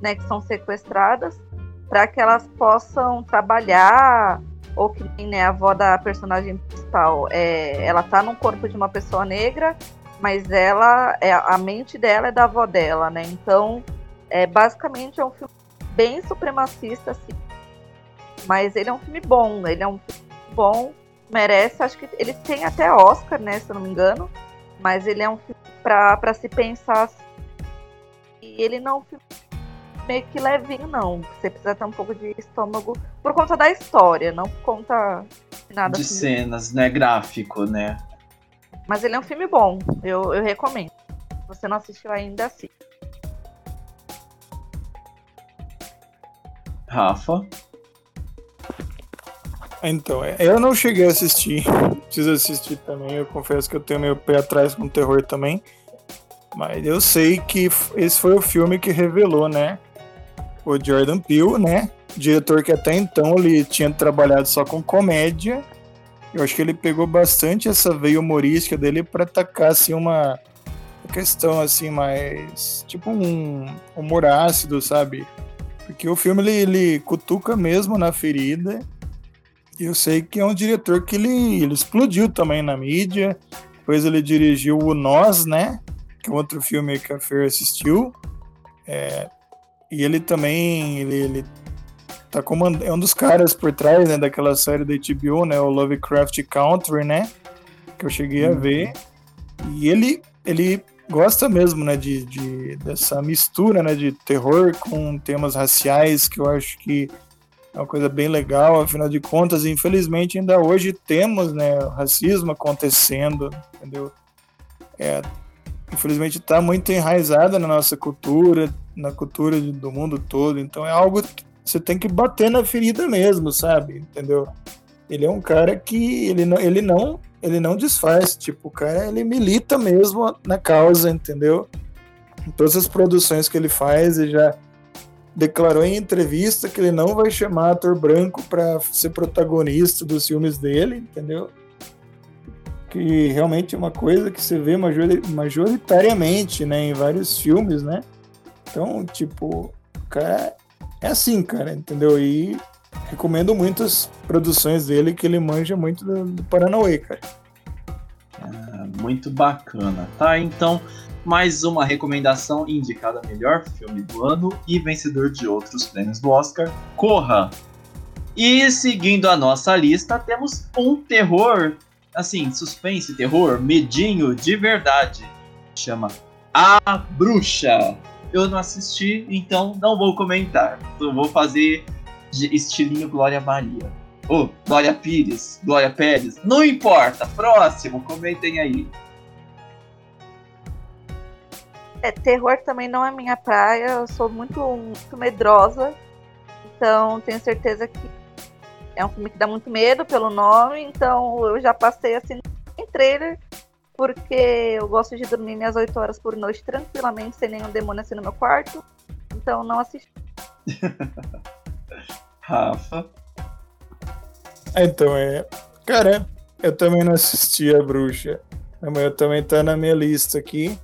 né, que são sequestradas, para que elas possam trabalhar, ou que né, a avó da personagem principal, é, ela tá no corpo de uma pessoa negra, mas ela, é, a mente dela é da avó dela, né? Então, é, basicamente é um filme bem supremacista, assim, Mas ele é um filme bom, ele é um filme bom, merece, acho que ele tem até Oscar, né, se eu não me engano. Mas ele é um filme pra, pra se pensar assim, e ele não é meio que levinho, não. Você precisa ter um pouco de estômago por conta da história, não por conta de nada De assim. cenas, né? Gráfico, né? Mas ele é um filme bom, eu, eu recomendo. Se você não assistiu ainda, assiste. Rafa. Então, é, eu não cheguei a assistir. Preciso assistir também. Eu confesso que eu tenho meu pé atrás com terror também. Mas eu sei que esse foi o filme que revelou, né? O Jordan Peele, né? Diretor que até então ele tinha trabalhado só com comédia. Eu acho que ele pegou bastante essa veia humorística dele para atacar assim uma questão assim mais tipo um humor ácido, sabe? Porque o filme ele, ele cutuca mesmo na ferida. Eu sei que é um diretor que ele, ele explodiu também na mídia. Depois ele dirigiu o Nós, né? Que é outro filme que a Fer assistiu. É, e ele também ele, ele tá comand... é um dos caras por trás né, daquela série da HBO, né? O Lovecraft Country, né? Que eu cheguei a ver. E ele, ele gosta mesmo, né? De, de, dessa mistura, né? De terror com temas raciais, que eu acho que é uma coisa bem legal, afinal de contas, infelizmente ainda hoje temos, né, racismo acontecendo, entendeu? É, infelizmente está muito enraizada na nossa cultura, na cultura do mundo todo, então é algo que você tem que bater na ferida mesmo, sabe? Entendeu? Ele é um cara que ele não, ele não, ele não desfaz, tipo, o cara ele milita mesmo na causa, entendeu? Em todas as produções que ele faz, ele já declarou em entrevista que ele não vai chamar ator branco para ser protagonista dos filmes dele, entendeu? Que realmente é uma coisa que você vê majori- majoritariamente, né, em vários filmes, né? Então, tipo, cara é assim, cara, entendeu? E recomendo muitas produções dele que ele manja muito do, do Paranauê, cara. Ah, Muito bacana, tá? Então, mais uma recomendação indicada melhor filme do ano e vencedor de outros prêmios do Oscar, Corra. E seguindo a nossa lista, temos um terror, assim, suspense, terror, medinho de verdade. Chama A Bruxa. Eu não assisti, então não vou comentar. Eu vou fazer estilinho Glória Maria. Ô, Glória Pires, Glória Pérez, não importa. Próximo, comentem aí. É, terror também não é minha praia, eu sou muito, muito medrosa. Então tenho certeza que é um filme que dá muito medo pelo nome, então eu já passei assim em trailer, porque eu gosto de dormir minhas 8 horas por noite tranquilamente, sem nenhum demônio assim no meu quarto. Então não assisti. <laughs> Rafa. Então, é. Cara, eu também não assisti a bruxa. Mas eu também tá na minha lista aqui.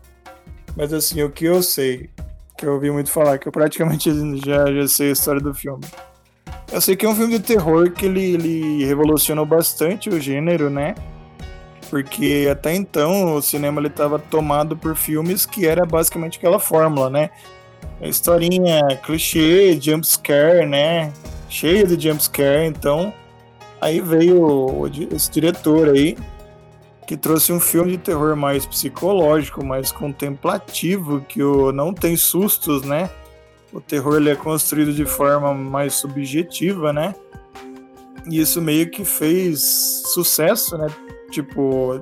Mas assim, o que eu sei, que eu ouvi muito falar, que eu praticamente <laughs> já, já sei a história do filme. Eu sei que é um filme de terror que ele, ele revolucionou bastante o gênero, né? Porque até então o cinema ele tava tomado por filmes que era basicamente aquela fórmula, né? A historinha clichê, jump scare, né? Cheia de jump scare, então Aí veio esse diretor aí, que trouxe um filme de terror mais psicológico, mais contemplativo, que o, não tem sustos, né? O terror ele é construído de forma mais subjetiva, né? E isso meio que fez sucesso, né? Tipo,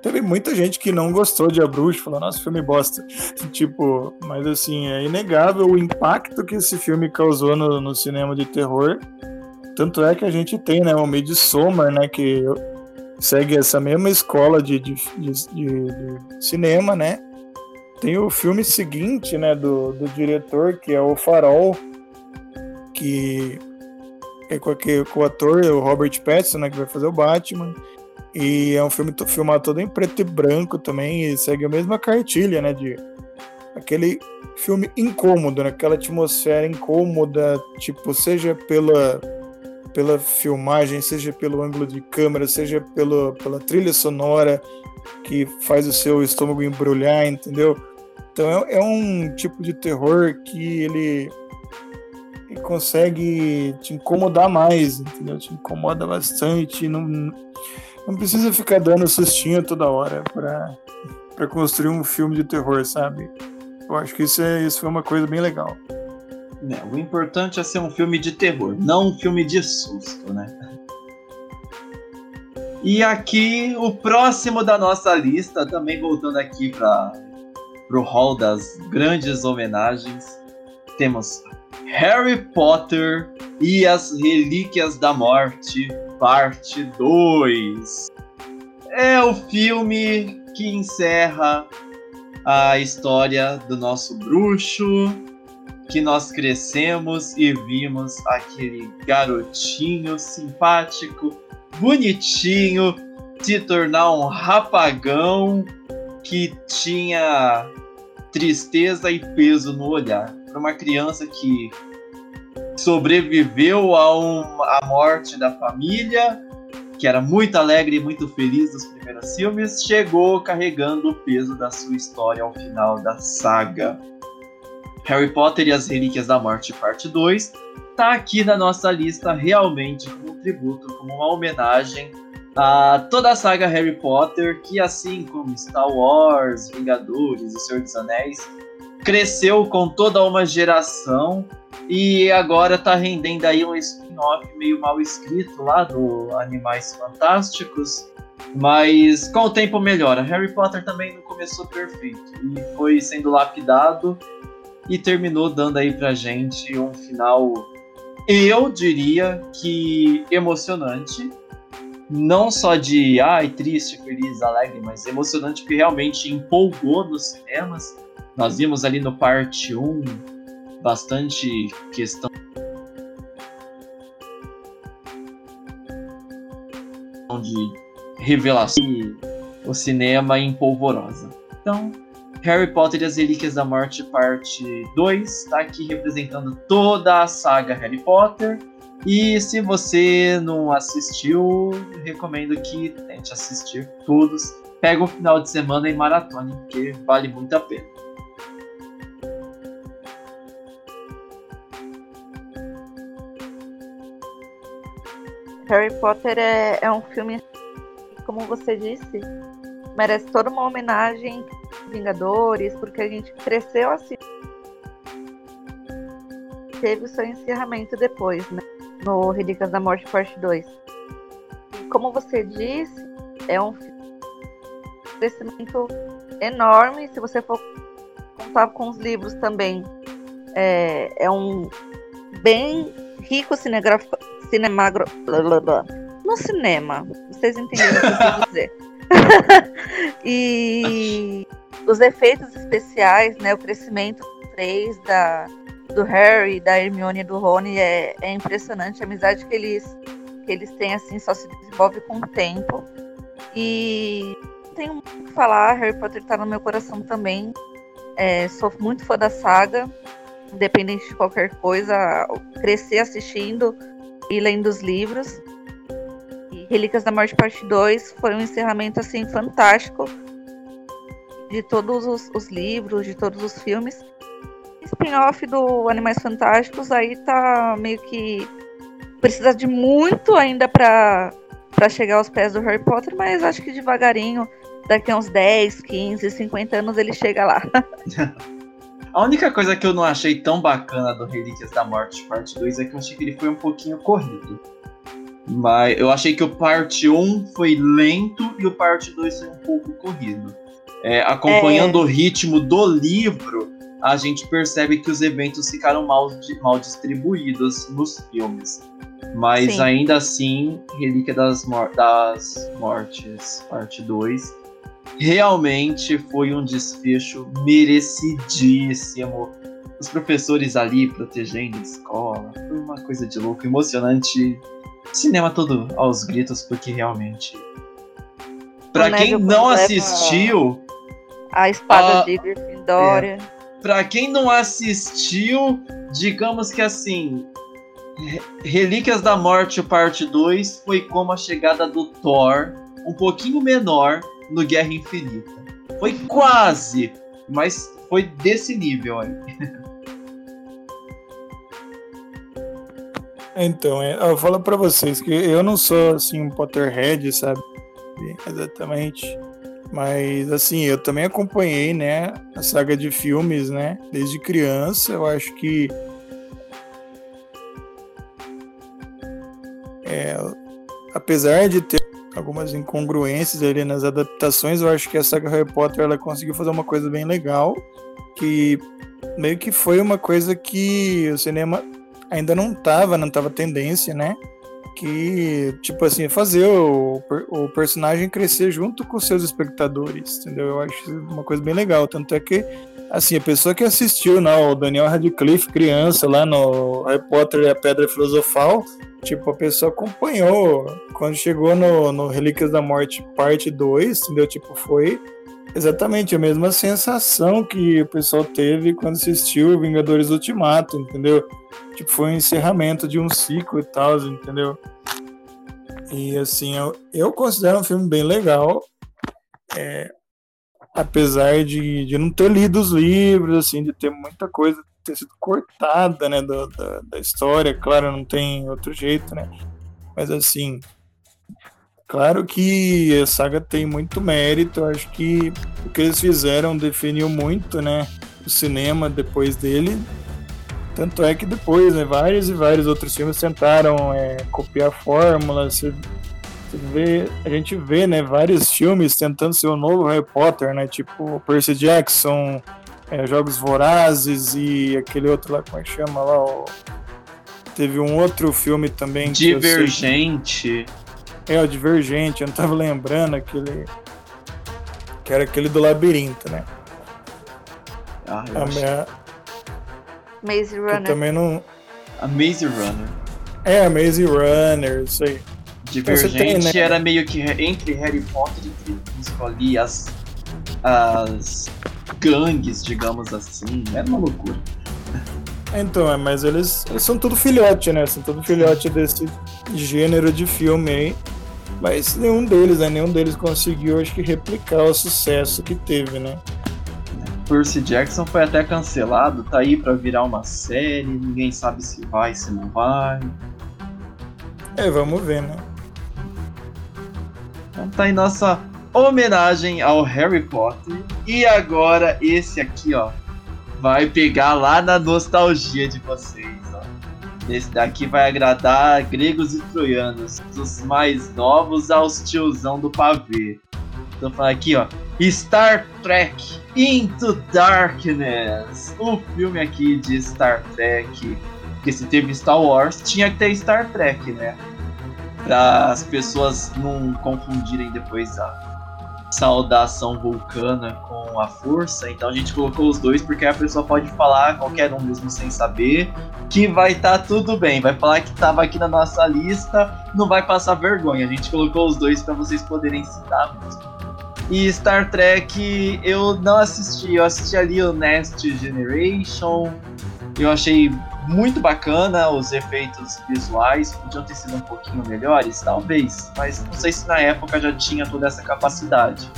teve muita gente que não gostou de A Bruxa, falou, nossa, filme bosta. <laughs> tipo, mas assim, é inegável o impacto que esse filme causou no, no cinema de terror. Tanto é que a gente tem, né, o Midsommar, né, que segue essa mesma escola de, de, de, de- cinema, né? Tem o filme seguinte, né, do, do diretor, que é o Farol, que é com, aquele, com o ator, o Robert Pattinson, né, que vai fazer o Batman. E é um filme filmado todo em preto e branco também, e segue a mesma cartilha, né, de aquele filme incômodo, né, aquela atmosfera incômoda, tipo, seja pela pela filmagem, seja pelo ângulo de câmera, seja pelo, pela trilha sonora que faz o seu estômago embrulhar, entendeu? Então é, é um tipo de terror que ele e consegue te incomodar mais, entendeu? Te incomoda bastante, não, não precisa ficar dando sustinho toda hora para para construir um filme de terror, sabe? Eu acho que isso, é, isso foi uma coisa bem legal. É, o importante é ser um filme de terror, não um filme de susto, né? E aqui, o próximo da nossa lista, também voltando aqui para o hall das grandes homenagens, temos Harry Potter e as Relíquias da Morte, parte 2. É o filme que encerra a história do nosso bruxo, que nós crescemos e vimos aquele garotinho simpático, bonitinho, se tornar um rapagão que tinha tristeza e peso no olhar. Para uma criança que sobreviveu à morte da família, que era muito alegre e muito feliz nos primeiros filmes, chegou carregando o peso da sua história ao final da saga. Harry Potter e as Relíquias da Morte, parte 2, tá aqui na nossa lista realmente como um tributo, como uma homenagem a toda a saga Harry Potter, que assim como Star Wars, Vingadores e Senhor dos Anéis, cresceu com toda uma geração e agora tá rendendo aí um spin-off meio mal escrito lá do Animais Fantásticos, mas com o tempo melhora. Harry Potter também não começou perfeito e foi sendo lapidado e terminou dando aí pra gente um final, eu diria que emocionante. Não só de ai, triste, feliz, alegre, mas emocionante porque realmente empolgou nos cinemas. Nós vimos ali no parte 1 bastante questão de revelação e o cinema em polvorosa. Então, Harry Potter e as Relíquias da Morte, parte 2, está aqui representando toda a saga Harry Potter. E se você não assistiu, recomendo que tente assistir todos. Pega o final de semana e maratone, porque vale muito a pena. Harry Potter é, é um filme, como você disse, merece toda uma homenagem Vingadores, porque a gente cresceu assim. Teve o seu encerramento depois, né? No Relíquias da Morte Parte 2. E como você disse, é um crescimento enorme. Se você for contar com os livros também, é, é um bem rico cinegrafo, cinemagro, no cinema. Vocês entenderam o que eu quis dizer. <laughs> <laughs> e os efeitos especiais, né, o crescimento três da do Harry, da Hermione e do Rony é, é impressionante. A amizade que eles que eles têm assim só se desenvolve com o tempo. E tenho muito o que falar, Harry Potter está no meu coração também. É, sou muito fã da saga, independente de qualquer coisa, crescer assistindo e lendo os livros. Relíquias da Morte Parte 2 foi um encerramento assim fantástico de todos os, os livros, de todos os filmes. Spin-off do Animais Fantásticos aí tá meio que precisa de muito ainda para para chegar aos pés do Harry Potter, mas acho que devagarinho, daqui a uns 10, 15, 50 anos ele chega lá. <laughs> A única coisa que eu não achei tão bacana do Relíquias da Morte Parte 2 é que eu achei que ele foi um pouquinho corrido. Mas eu achei que o parte 1 foi lento e o parte 2 foi um pouco corrido. É, acompanhando é. o ritmo do livro, a gente percebe que os eventos ficaram mal, mal distribuídos nos filmes. Mas Sim. ainda assim, Relíquia das, Mor das Mortes, parte 2, realmente foi um desfecho merecidíssimo. Os professores ali protegendo a escola, foi uma coisa de louco, emocionante cinema todo aos gritos, porque realmente. Pra quem não assistiu. A espada a, de Gryffindor. É, pra quem não assistiu, digamos que assim. Relíquias da Morte, parte 2, foi como a chegada do Thor, um pouquinho menor, no Guerra Infinita. Foi quase, mas foi desse nível aí. <laughs> Então, é, eu falo para vocês que eu não sou assim um Potterhead, sabe? Exatamente. Mas assim, eu também acompanhei, né, a saga de filmes, né, desde criança. Eu acho que é, apesar de ter algumas incongruências ali nas adaptações, eu acho que a saga Harry Potter ela conseguiu fazer uma coisa bem legal, que meio que foi uma coisa que o cinema ainda não tava, não tava tendência, né? Que, tipo assim, fazer o, o personagem crescer junto com os seus espectadores, entendeu? Eu acho uma coisa bem legal. Tanto é que, assim, a pessoa que assistiu, né, o Daniel Radcliffe, criança, lá no Harry Potter e a Pedra Filosofal, tipo, a pessoa acompanhou. Quando chegou no, no Relíquias da Morte, parte 2, entendeu? Tipo, foi exatamente a mesma sensação que o pessoal teve quando assistiu Vingadores Ultimato, entendeu? Tipo, foi um encerramento de um ciclo e tal, entendeu? E assim, eu, eu considero um filme bem legal. É, apesar de, de não ter lido os livros, assim, de ter muita coisa ter sido cortada, né, da, da história, claro, não tem outro jeito, né, mas assim, Claro que a saga tem muito mérito, acho que o que eles fizeram definiu muito, né, o cinema depois dele. Tanto é que depois, né, vários e vários outros filmes tentaram é, copiar a fórmula. Você, vê, a gente vê, né, vários filmes tentando ser o novo Harry Potter, né, tipo Percy Jackson, é, Jogos Vorazes e aquele outro lá, como é que chama lá? Teve um outro filme também. Divergente. É, o Divergente, eu não tava lembrando aquele. Que era aquele do labirinto, né? Ah, eu a minha... Maze Runner. também não. A Maze Runner. É, a Maze Runner, isso aí. Divergente tem, né? era meio que entre Harry Potter e Crepúsculo ali, as, as gangues, digamos assim. Era uma loucura. Então, é, mas eles, eles são tudo filhote, né? São tudo filhote desse gênero de filme aí. Mas nenhum deles, né? Nenhum deles conseguiu, acho que, replicar o sucesso que teve, né? Percy Jackson foi até cancelado, tá aí para virar uma série, ninguém sabe se vai, se não vai. É, vamos ver, né? Então tá aí nossa homenagem ao Harry Potter. E agora esse aqui, ó, vai pegar lá na nostalgia de vocês, ó. Esse daqui vai agradar gregos e troianos, dos mais novos aos tiozão do pavê. Então falando aqui, ó, Star Trek Into Darkness, o filme aqui de Star Trek, porque se teve Star Wars, tinha que ter Star Trek, né? Para as pessoas não confundirem depois a saudação vulcana com a força, então a gente colocou os dois porque a pessoa pode falar qualquer um mesmo sem saber que vai estar tá tudo bem, vai falar que estava aqui na nossa lista, não vai passar vergonha. A gente colocou os dois para vocês poderem citar mesmo. E Star Trek eu não assisti, eu assisti ali o Next Generation, eu achei muito bacana os efeitos visuais, podiam ter sido um pouquinho melhores, talvez, mas não sei se na época já tinha toda essa capacidade.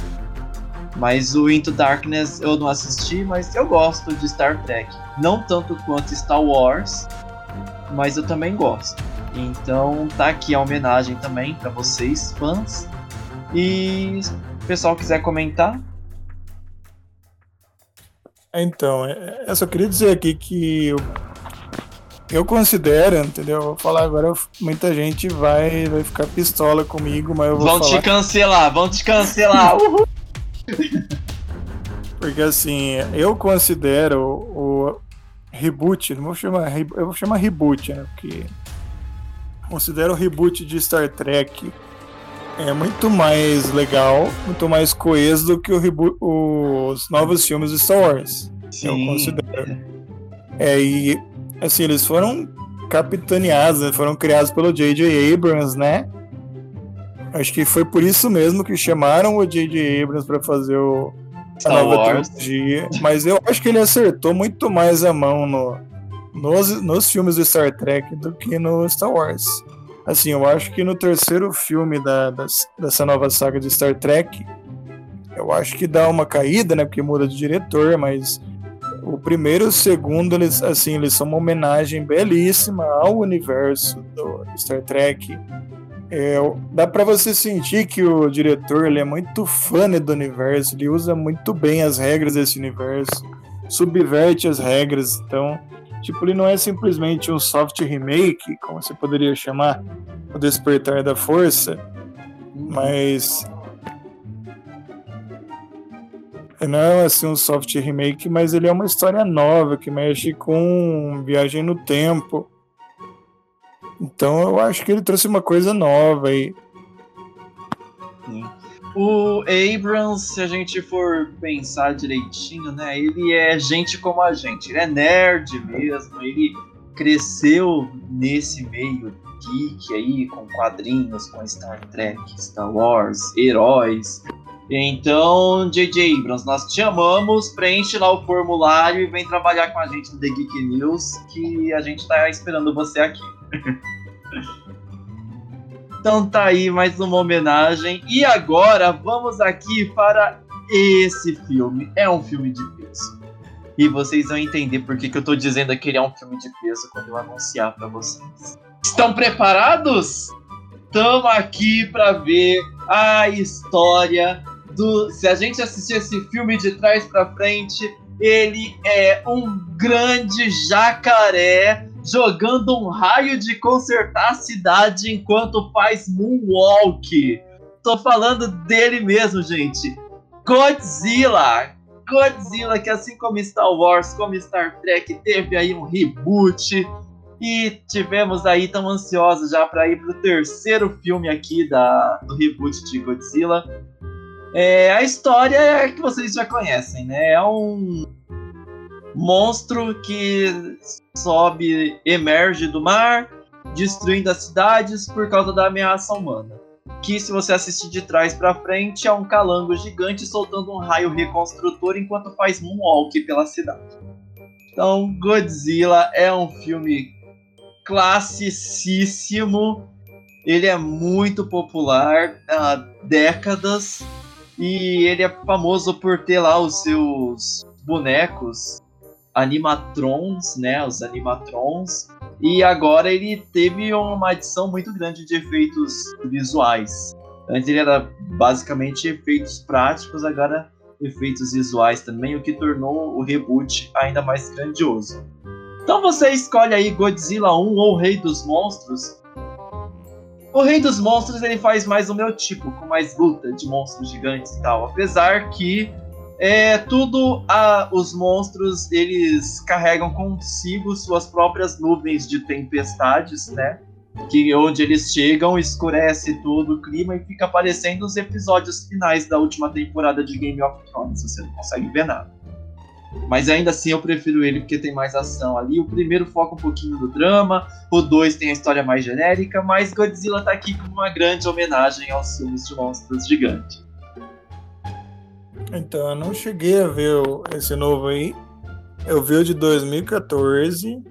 Mas o Into Darkness eu não assisti, mas eu gosto de Star Trek. Não tanto quanto Star Wars, mas eu também gosto. Então tá aqui a homenagem também para vocês, fãs. E se o pessoal quiser comentar, então, é, eu só queria dizer aqui que eu considero, entendeu? Vou falar agora, muita gente vai, vai ficar pistola comigo, mas eu vou vão falar... te cancelar, vão te cancelar. <laughs> Porque assim, eu considero o reboot, não vou chamar, eu vou chamar reboot, né? Porque considero o reboot de Star Trek é muito mais legal, muito mais coeso do que o reboot, os novos filmes de Star Wars. Sim. Eu considero. É, e assim, eles foram capitaneados, né? foram criados pelo J.J. Abrams, né? Acho que foi por isso mesmo que chamaram o J.J. Abrams para fazer o, a nova Wars. trilogia. Mas eu acho que ele acertou muito mais a mão no, nos, nos filmes do Star Trek do que no Star Wars. Assim, eu acho que no terceiro filme da, dessa nova saga de Star Trek, eu acho que dá uma caída, né? Porque muda de diretor, mas O primeiro e o segundo, eles, assim, eles são uma homenagem belíssima ao universo do Star Trek. É, dá para você sentir que o diretor ele é muito fã do universo, ele usa muito bem as regras desse universo, subverte as regras. Então, tipo, ele não é simplesmente um soft remake, como você poderia chamar, o Despertar da Força, mas não é assim um soft remake, mas ele é uma história nova que mexe com viagem no tempo. Então eu acho que ele trouxe uma coisa nova aí. O Abrams, se a gente for pensar direitinho, né? Ele é gente como a gente. Ele é nerd mesmo. Ele cresceu nesse meio geek aí, com quadrinhos, com Star Trek, Star Wars, heróis. Então, JJ Abrams, nós te amamos, preenche lá o formulário e vem trabalhar com a gente no The Geek News, que a gente tá esperando você aqui. <laughs> então tá aí mais uma homenagem. E agora vamos aqui para esse filme. É um filme de peso. E vocês vão entender por que, que eu tô dizendo que ele é um filme de peso quando eu anunciar para vocês. Estão preparados? Estamos aqui para ver a história do. Se a gente assistir esse filme de trás para frente, ele é um grande jacaré jogando um raio de consertar a cidade enquanto faz moonwalk. Tô falando dele mesmo, gente. Godzilla. Godzilla, que assim como Star Wars, como Star Trek, teve aí um reboot. E tivemos aí, tão ansiosos já para ir pro terceiro filme aqui da, do reboot de Godzilla. É, a história é que vocês já conhecem, né? É um monstro que sobe, emerge do mar, destruindo as cidades por causa da ameaça humana. Que, se você assistir de trás para frente, é um calango gigante soltando um raio reconstrutor enquanto faz moonwalk pela cidade. Então, Godzilla é um filme classicíssimo. Ele é muito popular há décadas e ele é famoso por ter lá os seus bonecos animatrons, né, os animatrons. E agora ele teve uma adição muito grande de efeitos visuais. Antes ele era basicamente efeitos práticos, agora efeitos visuais também, o que tornou o reboot ainda mais grandioso. Então você escolhe aí Godzilla 1 ou Rei dos Monstros o Rei dos Monstros ele faz mais o meu tipo, com mais luta de monstros gigantes e tal. Apesar que é tudo a, os monstros eles carregam consigo suas próprias nuvens de tempestades, né? Que onde eles chegam escurece todo o clima e fica aparecendo os episódios finais da última temporada de Game of Thrones. Você não consegue ver nada. Mas ainda assim eu prefiro ele porque tem mais ação ali. O primeiro foca um pouquinho no drama, o dois tem a história mais genérica, mas Godzilla tá aqui como uma grande homenagem aos filmes de monstros gigantes. Então, eu não cheguei a ver esse novo aí. Eu vi o de 2014.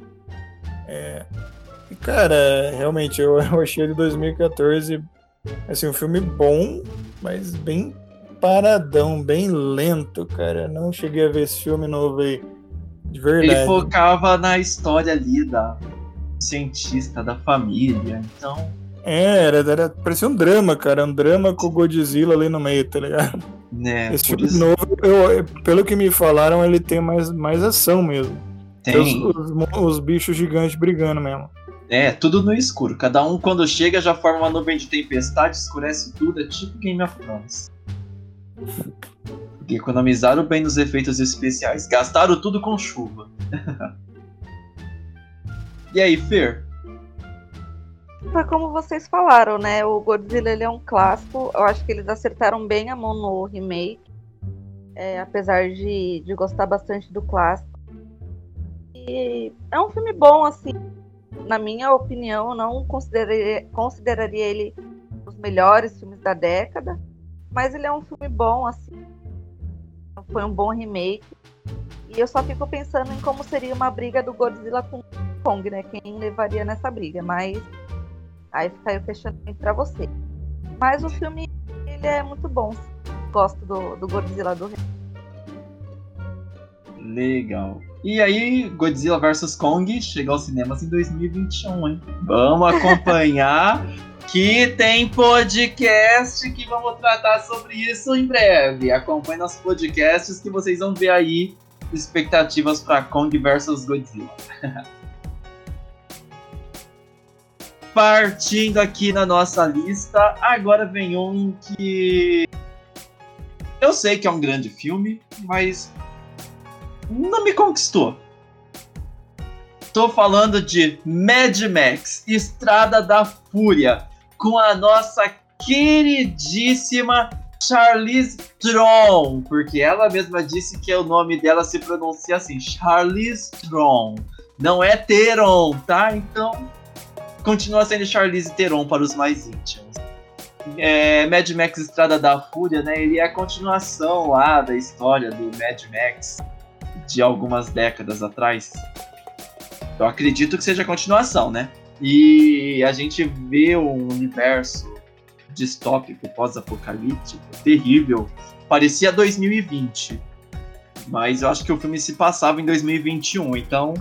É... E, cara, realmente, eu, <laughs> achei de 2014 assim, um filme bom, mas bem paradão, bem lento, cara. Não cheguei a ver esse filme novo aí. De verdade. Ele focava na história ali da cientista, da família, então. É, era, era, parecia um drama, cara. Um drama com o Godzilla ali no meio, tá ligado? É, Esse filme isso... novo, eu, pelo que me falaram, ele tem mais, mais ação mesmo. Tem. Os, os, os, bichos gigantes brigando mesmo. É, tudo no escuro. Cada um, quando chega, já forma uma nuvem de tempestade, escurece tudo. É tipo Game of Thrones. Economizaram bem nos efeitos especiais. Gastaram tudo com chuva. <laughs> e aí, Fer? Foi como vocês falaram, né? O Godzilla ele é um clássico. Eu acho que eles acertaram bem a mão no remake. É, apesar de, de gostar bastante do clássico. E é um filme bom, assim. Na minha opinião, não consideraria, consideraria ele um dos melhores filmes da década mas ele é um filme bom, assim. Foi um bom remake. E eu só fico pensando em como seria uma briga do Godzilla com Kong, né? Quem levaria nessa briga. Mas aí fica aí o questionamento pra você. Mas o filme, ele é muito bom. Gosto do, do Godzilla do Legal. E aí, Godzilla vs Kong chega aos cinemas em 2021, hein? Vamos acompanhar <laughs> que tem podcast que vamos tratar sobre isso em breve. Acompanhe nossos podcasts que vocês vão ver aí expectativas para Kong vs Godzilla. <laughs> Partindo aqui na nossa lista, agora vem um que eu sei que é um grande filme, mas não me conquistou. Tô falando de Mad Max, Estrada da Fúria, com a nossa queridíssima Charlize Theron, porque ela mesma disse que o nome dela se pronuncia assim, Charlize Theron. Não é Theron, tá? Então, continua sendo Charlize Theron para os mais íntimos. É, Mad Max Estrada da Fúria, né? Ele é a continuação lá da história do Mad Max de algumas décadas atrás. Eu acredito que seja a continuação, né? E a gente vê um universo distópico, pós-apocalíptico, terrível. Parecia 2020, mas eu acho que o filme se passava em 2021, então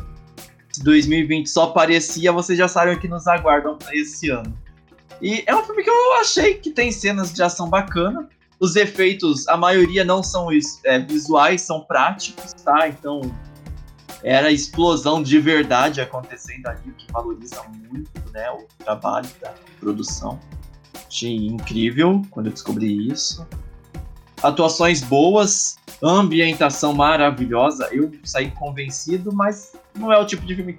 se 2020 só parecia, vocês já sabem o que nos aguardam para esse ano. E é um filme que eu achei que tem cenas de ação bacana. Os efeitos, a maioria não são é, visuais, são práticos, tá? Então era explosão de verdade acontecendo ali, o que valoriza muito né, o trabalho da produção. Achei incrível quando eu descobri isso. Atuações boas, ambientação maravilhosa. Eu saí convencido, mas não é o tipo de filme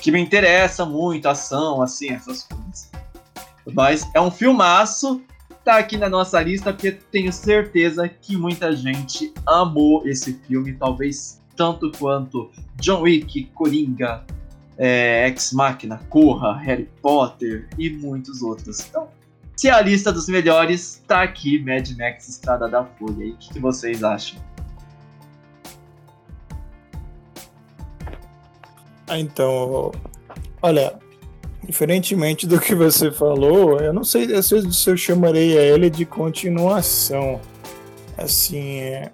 que me interessa muito, ação, assim, essas coisas. Mas é um filmaço, tá aqui na nossa lista, porque tenho certeza que muita gente amou esse filme, talvez tanto quanto John Wick, Coringa, é, Ex Machina, Corra, Harry Potter e muitos outros. Então, se a lista dos melhores tá aqui, Mad Max Estrada da. E o que, que vocês acham? Ah, então, olha, diferentemente do que você falou, eu não sei se eu chamarei a ele de continuação. Assim, é,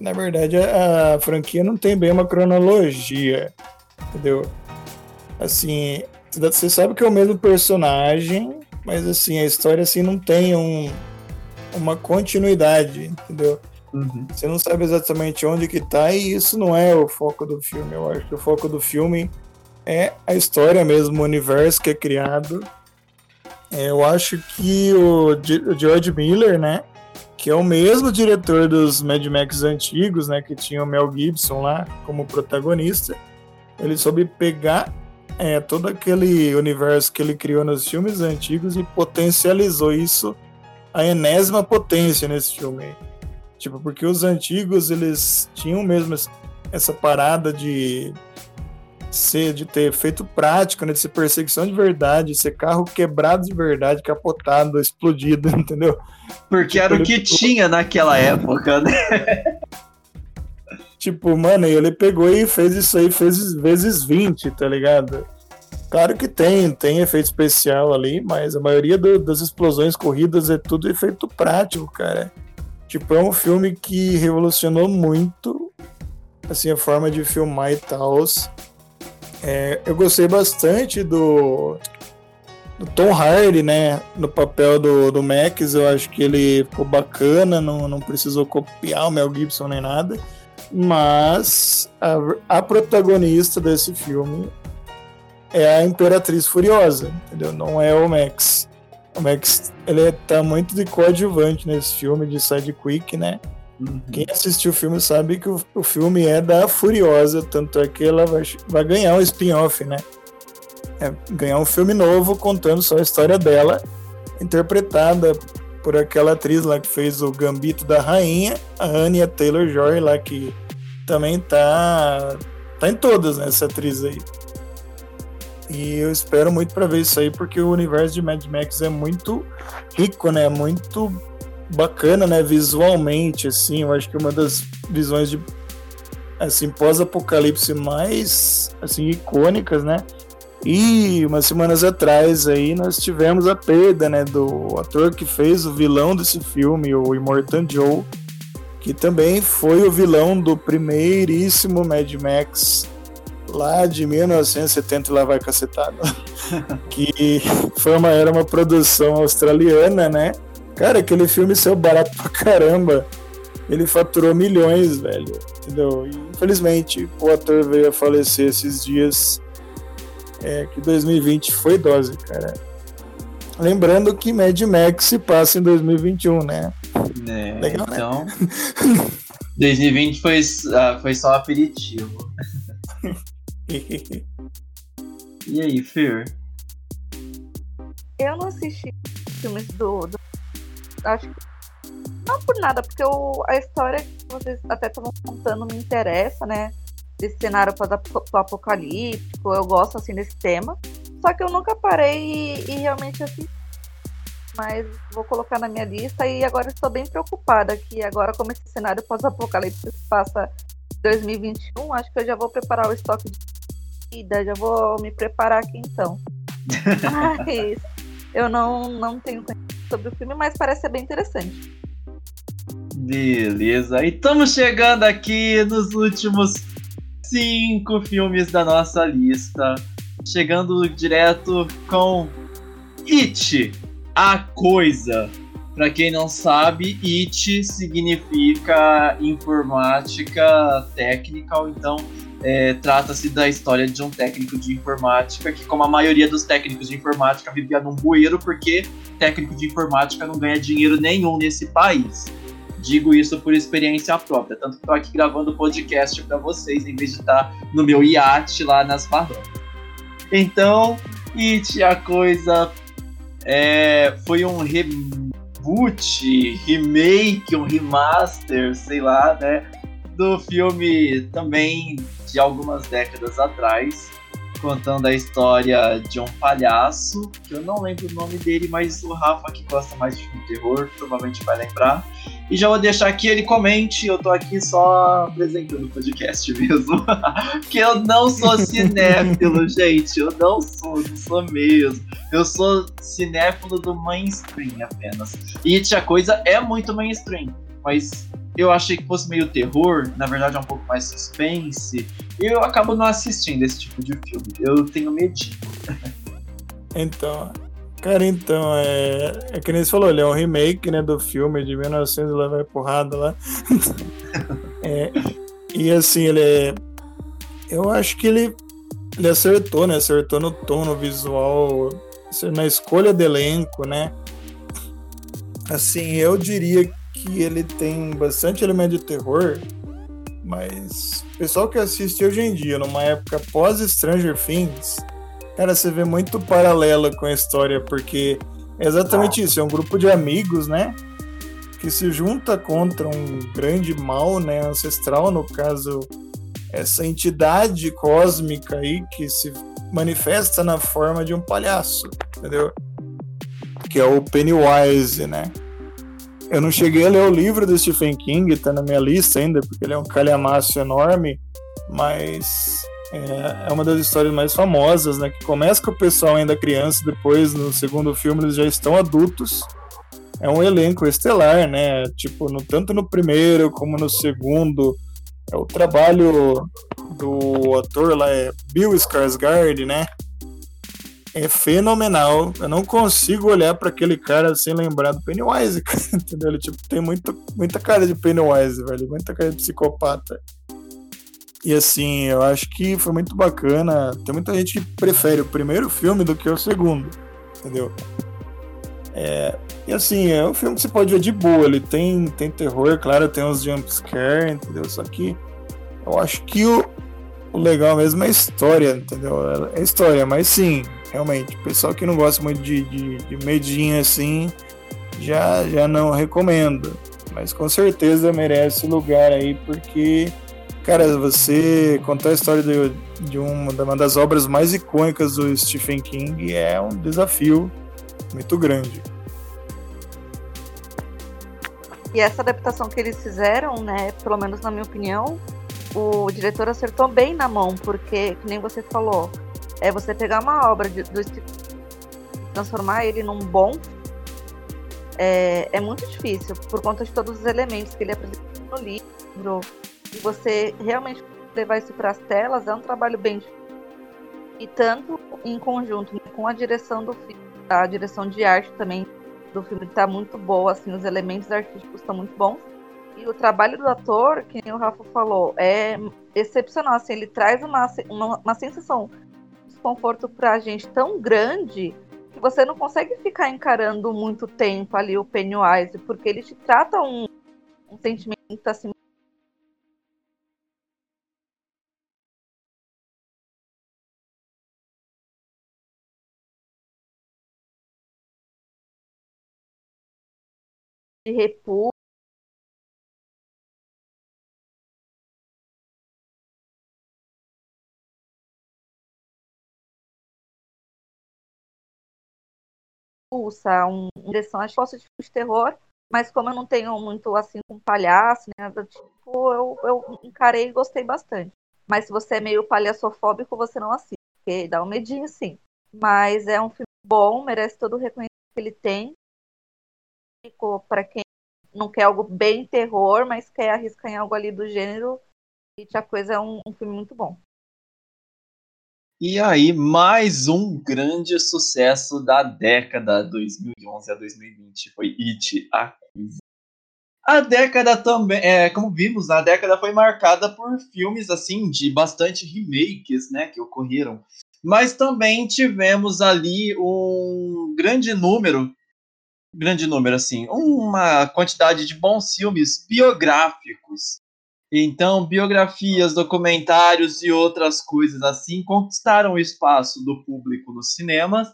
na verdade, a, a, franquia não tem bem uma cronologia, entendeu? Assim, você sabe que é o mesmo personagem, mas assim, a história assim não tem um, uma continuidade, entendeu? Uhum. Você não sabe exatamente onde que tá e isso não é o foco do filme. Eu acho que o foco do filme é a história mesmo, o universo que é criado. É, eu acho que o, o George Miller, né? Que é o mesmo diretor dos Mad Max antigos, né, que tinha o Mel Gibson lá como protagonista. Ele soube pegar é, todo aquele universo que ele criou nos filmes antigos e potencializou isso a enésima potência nesse filme. Tipo, porque os antigos eles tinham mesmo essa parada de ser de ter feito prático, né, de ser perseguição de verdade, ser carro quebrado de verdade, capotado, explodido, <laughs> entendeu? Porque tipo, era o que tinha naquela época, né? <laughs> Tipo, mano, ele pegou e fez isso aí, fez vezes 20, tá ligado? Claro que tem, tem efeito especial ali, mas a maioria do, das explosões corridas é tudo efeito prático, cara. Tipo, é um filme que revolucionou muito, assim, a forma de filmar e tal. É, eu gostei bastante do, do, Tom Hardy, né? No papel do, do Max, eu acho que ele ficou bacana, não, não precisou copiar o Mel Gibson nem nada. Mas a, a protagonista desse filme é a Imperatriz Furiosa, entendeu? Não é o Max. O Max, ele tá muito de coadjuvante nesse filme de sidequick, né? Uhum. Quem assistiu o filme sabe que o, o, filme é da Furiosa, tanto é que ela vai, vai ganhar um spin-off, né? É, ganhar um filme novo contando só a história dela, interpretada por aquela atriz lá que fez o Gambito da Rainha, a Anya Taylor-Joy lá que também tá tá em todas, né, essa atriz aí. E eu espero muito para ver isso aí porque o universo de Mad Max é muito rico, né? Muito bacana, né, visualmente, assim, eu acho que uma das visões de assim pós-apocalipse mais assim icônicas, né? E umas semanas atrás aí nós tivemos a perda, né, do ator que fez o vilão desse filme, o Immortan Joe, que também foi o vilão do primeiríssimo Mad Max lá de 1970 lá vai cacetado <laughs> que foi uma era uma produção australiana né cara aquele filme saiu barato pra caramba ele faturou milhões velho entendeu e, infelizmente o ator veio a falecer esses dias é que 2020 foi dose cara lembrando que Mad Max se passa em 2021 né é, Legal, né? então <laughs> né? 2020 foi, uh, foi só aperitivo <laughs> e aí, Fer? Eu não assisti filmes do. do acho que. Não por nada, porque eu, a história que vocês até estavam contando me interessa, né? Desse cenário apocalíptico, eu gosto assim desse tema. Só que eu nunca parei e, e realmente assisti. Mas vou colocar na minha lista e agora estou bem preocupada que agora como esse cenário pós-apocalíptico se passa 2021, acho que eu já vou preparar o estoque de vida, já vou me preparar aqui então. <laughs> mas eu não, não tenho conhecimento sobre o filme, mas parece ser bem interessante. Beleza, e estamos chegando aqui nos últimos cinco filmes da nossa lista. Chegando direto com It, a coisa. Para quem não sabe, IT significa informática técnica, então é, trata-se da história de um técnico de informática que, como a maioria dos técnicos de informática, vivia num bueiro porque técnico de informática não ganha dinheiro nenhum nesse país. Digo isso por experiência própria, tanto que estou aqui gravando o podcast para vocês, em vez de estar no meu iate lá nas Bahamas. Então, It, a coisa é, foi um reboot, remake, um remaster, sei lá, né? Do filme também de algumas décadas atrás, contando a história de um palhaço, que eu não lembro o nome dele, mas o Rafa, que gosta mais de filme terror, provavelmente vai lembrar. E já vou deixar que ele comente, eu tô aqui só apresentando o podcast mesmo. <laughs> que eu não sou cinéfilo, <laughs> gente. Eu não sou, não sou mesmo. Eu sou cinéfilo do mainstream apenas. E a coisa é muito mainstream, mas eu achei que fosse meio terror, na verdade é um pouco mais suspense, eu acabo não assistindo esse tipo de filme. Eu tenho medinho. <laughs> então, cara, então, é, é que nem você falou, ele é um remake, né, do filme de 1900, lá vai porrada lá. <laughs> é, e assim, ele é... Eu acho que ele, ele acertou, né, acertou no tom, no visual, na escolha do elenco, né. Assim, eu diria que ele tem bastante elemento de terror, mas o pessoal que assiste hoje em dia, numa época pós Stranger Things, cara, você vê muito paralelo com a história, porque é exatamente isso, é um grupo de amigos, né? Que se junta contra um grande mal, né? Ancestral, no caso, essa entidade cósmica aí que se manifesta na forma de um palhaço, entendeu? Que é o Pennywise, né? Eu não cheguei a ler o livro do Stephen King, tá na minha lista ainda, porque ele é um calhamaço enorme, mas é, é, uma das histórias mais famosas, né? Que começa com o pessoal ainda criança, depois no segundo filme eles já estão adultos. É um elenco estelar, né? Tipo, no, tanto no primeiro como no segundo. É o trabalho do ator lá, é Bill Skarsgård, né? É fenomenal. Eu não consigo olhar para aquele cara sem lembrar do Pennywise, <laughs> entendeu? Ele tipo, tem muito, muita cara de Pennywise, velho, muita cara de psicopata. E assim, eu acho que foi muito bacana. Tem muita gente que prefere o primeiro filme do que o segundo, entendeu? É, e assim, é um filme que você pode ver de boa. Ele tem, tem terror, claro, tem uns jumpscare, entendeu? Só que eu acho que o, o legal mesmo é a história, entendeu? É a história, mas sim, realmente, o pessoal que não gosta muito de, de, de medinho assim, já, já não recomendo. Mas com certeza merece lugar aí, porque, cara, você contar a história de, de uma, uma das obras mais icônicas do Stephen King é um desafio muito grande. E essa adaptação que eles fizeram, né, pelo menos na minha opinião, o diretor acertou bem na mão, porque, que nem você falou, é você pegar uma obra de, do transformar ele num bom é, é muito difícil, por conta de todos os elementos que ele apresenta no livro. E você realmente levar isso para as telas é um trabalho bem difícil. E tanto em conjunto né, com a direção do filme, a direção de arte também do filme está muito boa, assim, os elementos artísticos estão muito bons. E o trabalho do ator, que o Rafa falou, é excepcional. Assim, ele traz uma, uma, uma sensação de desconforto para a gente tão grande que você não consegue ficar encarando muito tempo ali o Pennywise, porque ele te trata um, um sentimento assim de república expulsa, um, uma direção. Que gosto de terror, mas como eu não tenho muito assim com palhaço, né? Tipo, eu, eu encarei e gostei bastante. Mas se você é meio palhaçofóbico, você não assiste, porque dá um medinho sim. Mas é um filme bom, merece todo o reconhecimento que ele tem. Para quem não quer algo bem terror, mas quer arriscar em algo ali do gênero, e a coisa é um, um filme muito bom. E aí, mais um grande sucesso da década 2011 a 2020 foi It, a Coisa. A década também, é, como vimos, a década foi marcada por filmes assim de bastante remakes, né, que ocorreram. Mas também tivemos ali um grande número, grande número assim, uma quantidade de bons filmes biográficos então, biografias, documentários e outras coisas assim conquistaram o espaço do público nos cinemas.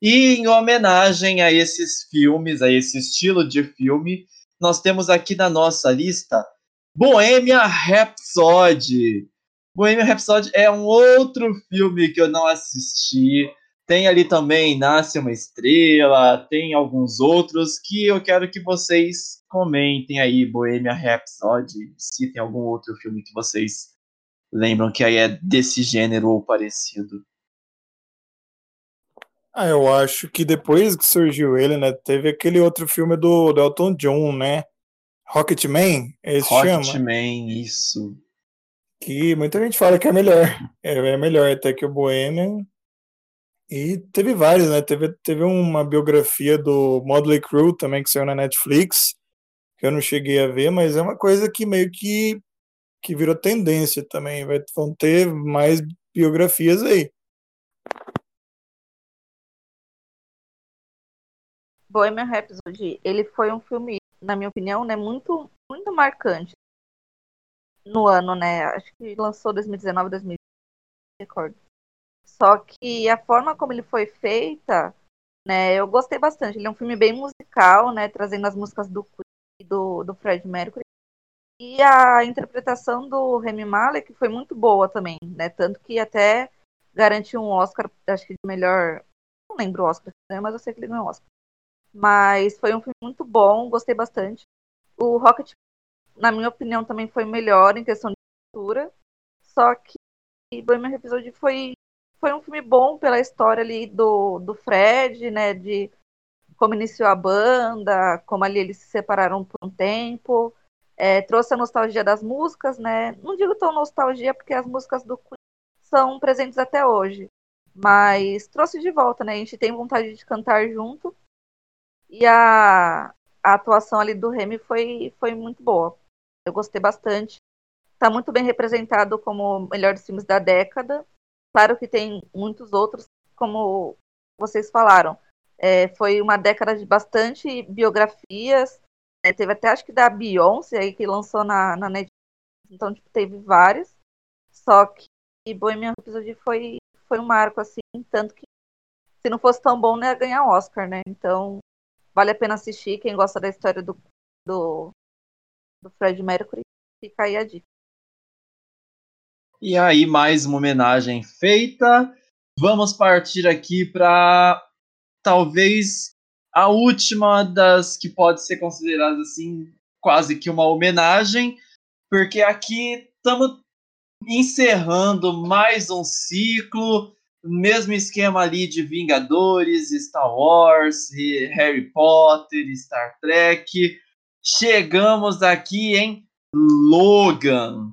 E em homenagem a esses filmes, a esse estilo de filme, nós temos aqui na nossa lista Bohemia Rhapsody. Bohemia Rhapsody é um outro filme que eu não assisti, tem ali também Nasce uma Estrela, tem alguns outros que eu quero que vocês comentem aí, Bohemia Rhapsody, se tem algum outro filme que vocês lembram que aí é desse gênero ou parecido. Ah, eu acho que depois que surgiu ele, né, teve aquele outro filme do, do Elton John, né? Rocketman, esse Rocketman, chama? Rocketman, isso. Que muita gente fala que é melhor. É, é melhor até que o Bohemian. E teve vários, né? Teve, teve uma biografia do Modley Crew também que saiu na Netflix, que eu não cheguei a ver, mas é uma coisa que meio que, que virou tendência também. Vai, vão ter mais biografias aí. Bohemian Rhapsody, ele foi um filme, na minha opinião, né, muito, muito marcante no ano, né? Acho que lançou 2019, 2020, recordo. Só que a forma como ele foi feita, né, eu gostei bastante. Ele é um filme bem musical, né, trazendo as músicas do do, do Fred Mercury. E a interpretação do Remy Malek foi muito boa também, né? Tanto que até garantiu um Oscar, acho que de melhor. Não lembro o Oscar, né? mas eu sei que ele ganhou Oscar. Mas foi um filme muito bom, gostei bastante. O Rocket, na minha opinião, também foi melhor em questão de cultura. Só que Bohemian Rhapsody foi foi um filme bom pela história ali do, do Fred, né? De como iniciou a banda, como ali eles se separaram por um tempo. É, trouxe a nostalgia das músicas, né? Não digo tão nostalgia, porque as músicas do Queen são presentes até hoje. Mas trouxe de volta, né? A gente tem vontade de cantar junto. E a, a atuação ali do Remy foi, foi muito boa. Eu gostei bastante. Está muito bem representado como melhor dos filmes da década. Claro que tem muitos outros, como vocês falaram. É, foi uma década de bastante biografias. Né? Teve até, acho que da Beyoncé aí, que lançou na, na Netflix. Então, tipo, teve vários. Só que Bohemian Rhapsody foi, foi um marco, assim. Tanto que se não fosse tão bom, não ia ganhar Oscar, né? Então, vale a pena assistir. Quem gosta da história do, do, do Fred Mercury, fica aí a dica. E aí, mais uma homenagem feita. Vamos partir aqui para talvez a última das que pode ser considerada assim, quase que uma homenagem, porque aqui estamos encerrando mais um ciclo. mesmo esquema ali de Vingadores, Star Wars, Harry Potter, Star Trek. Chegamos aqui em Logan.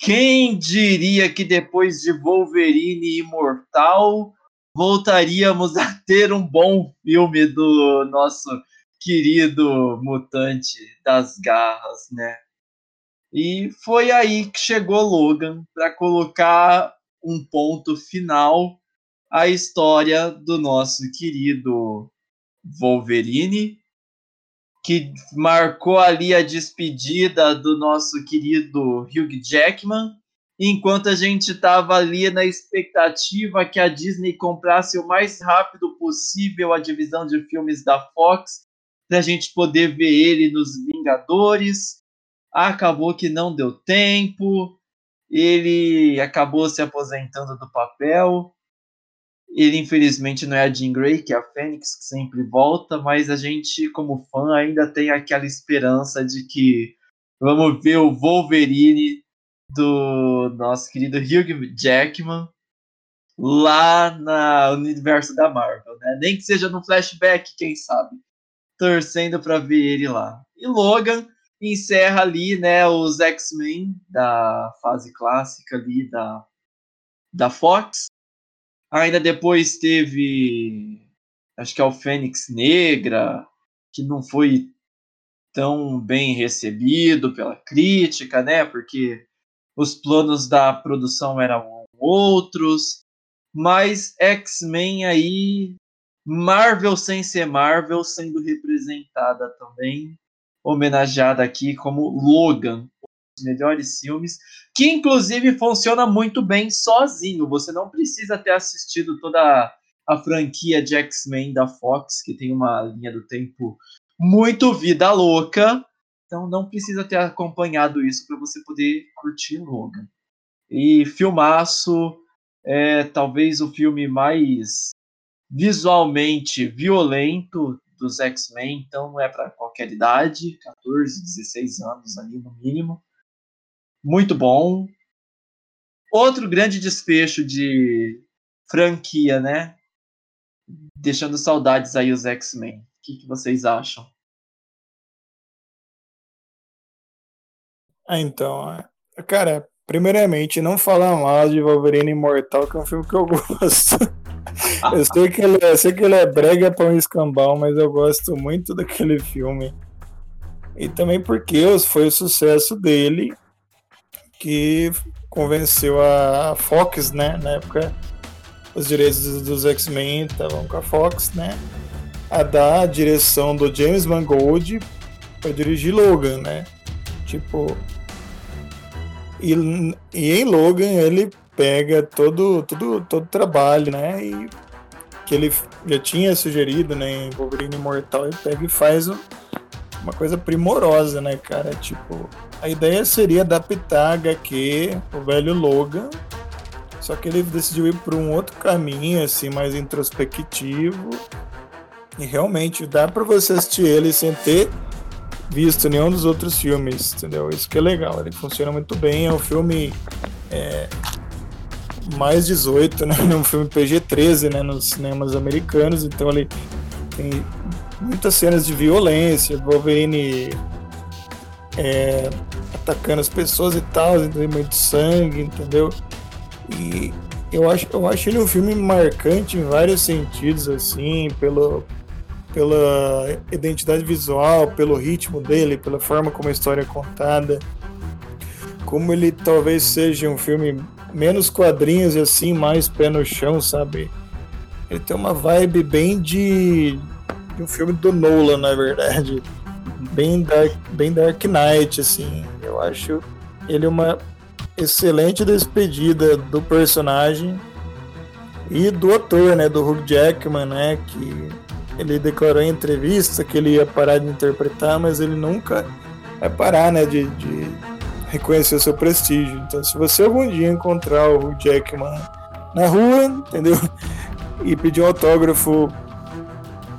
Quem diria que depois de Wolverine Imortal voltaríamos a ter um bom filme do nosso querido mutante das garras, né? E foi aí que chegou Logan para colocar um ponto final à história do nosso querido Wolverine, que marcou ali a despedida do nosso querido Hugh Jackman, enquanto a gente estava ali na expectativa que a Disney comprasse o mais rápido possível a divisão de filmes da Fox, para a gente poder ver ele nos Vingadores. Acabou que não deu tempo, ele acabou se aposentando do papel. Ele, infelizmente, não é a Jean Grey, que é a Fênix, que sempre volta, mas a gente, como fã, ainda tem aquela esperança de que vamos ver o Wolverine do nosso querido Hugh Jackman lá na, universo da Marvel, né? Nem que seja no flashback, quem sabe. Torcendo para ver ele lá. E Logan encerra ali, né, os X-Men da fase clássica ali da, da Fox. Ainda depois teve, acho que é o Fênix Negra, que não foi tão bem recebido pela crítica, né, porque os planos da produção eram outros. Mas X-Men aí, Marvel sem ser Marvel, sendo representada também homenageada aqui como Logan, um dos melhores filmes, que inclusive funciona muito bem sozinho. Você não precisa ter assistido toda a franquia de X-Men da Fox, que tem uma linha do tempo muito vida louca. Então não precisa ter acompanhado isso para você poder curtir Logan. E filmaço, é talvez o filme mais visualmente violento dos X-Men, então não é para qualquer idade, 14, 16 anos ali no mínimo. Muito bom. Outro grande desfecho de franquia, né? Deixando saudades aí os X-Men. O que, que vocês acham? Então, é, cara, primeiramente, não falar mal de Wolverine Imortal, que é um filme que eu <laughs> gosto. eu, sei que ele, eu sei que ele é brega para um escambau, mas eu gosto muito daquele filme. E também porque foi o sucesso dele que convenceu a Fox, né? Na época, os direitos dos X-Men estavam com a Fox, né? A dar a direção do James Mangold para dirigir Logan, né? Tipo. E, e em Logan ele pega todo todo todo trabalho, né? E que ele já tinha sugerido, né, em Wolverine Imortal, e pega e faz uma coisa primorosa, né, cara? Tipo, a ideia seria adaptar HQ, o velho Logan, só que ele decidiu ir por um outro caminho, assim, mais introspectivo. E realmente dá para você assistir ele sem ter visto nenhum dos outros filmes, entendeu? Isso que é legal, ele funciona muito bem. É um filme é, mais 18, né? <laughs> É um filme PG-13, né? Nos cinemas americanos, então ele tem muitas cenas de violência, Wolverine é, atacando as pessoas e tal, tem muito sangue, entendeu? E eu acho, eu acho ele um filme marcante em vários sentidos, assim, pelo, pela identidade visual, pelo ritmo dele, pela forma como a história é contada. Como ele talvez seja um filme menos quadrinhos e assim, mais pé no chão, sabe? Ele tem uma vibe bem de, de um filme do Nolan, na verdade. Bem Dark, bem Dark Knight, assim. Eu acho ele uma excelente despedida do personagem e do ator, né, do Hugh Jackman, né, que ele declarou em entrevista que ele ia parar de interpretar, mas ele nunca vai parar, né, de, de reconhecer o seu prestígio. Então, se você algum dia encontrar o Jackman na rua, entendeu? E pedir um autógrafo,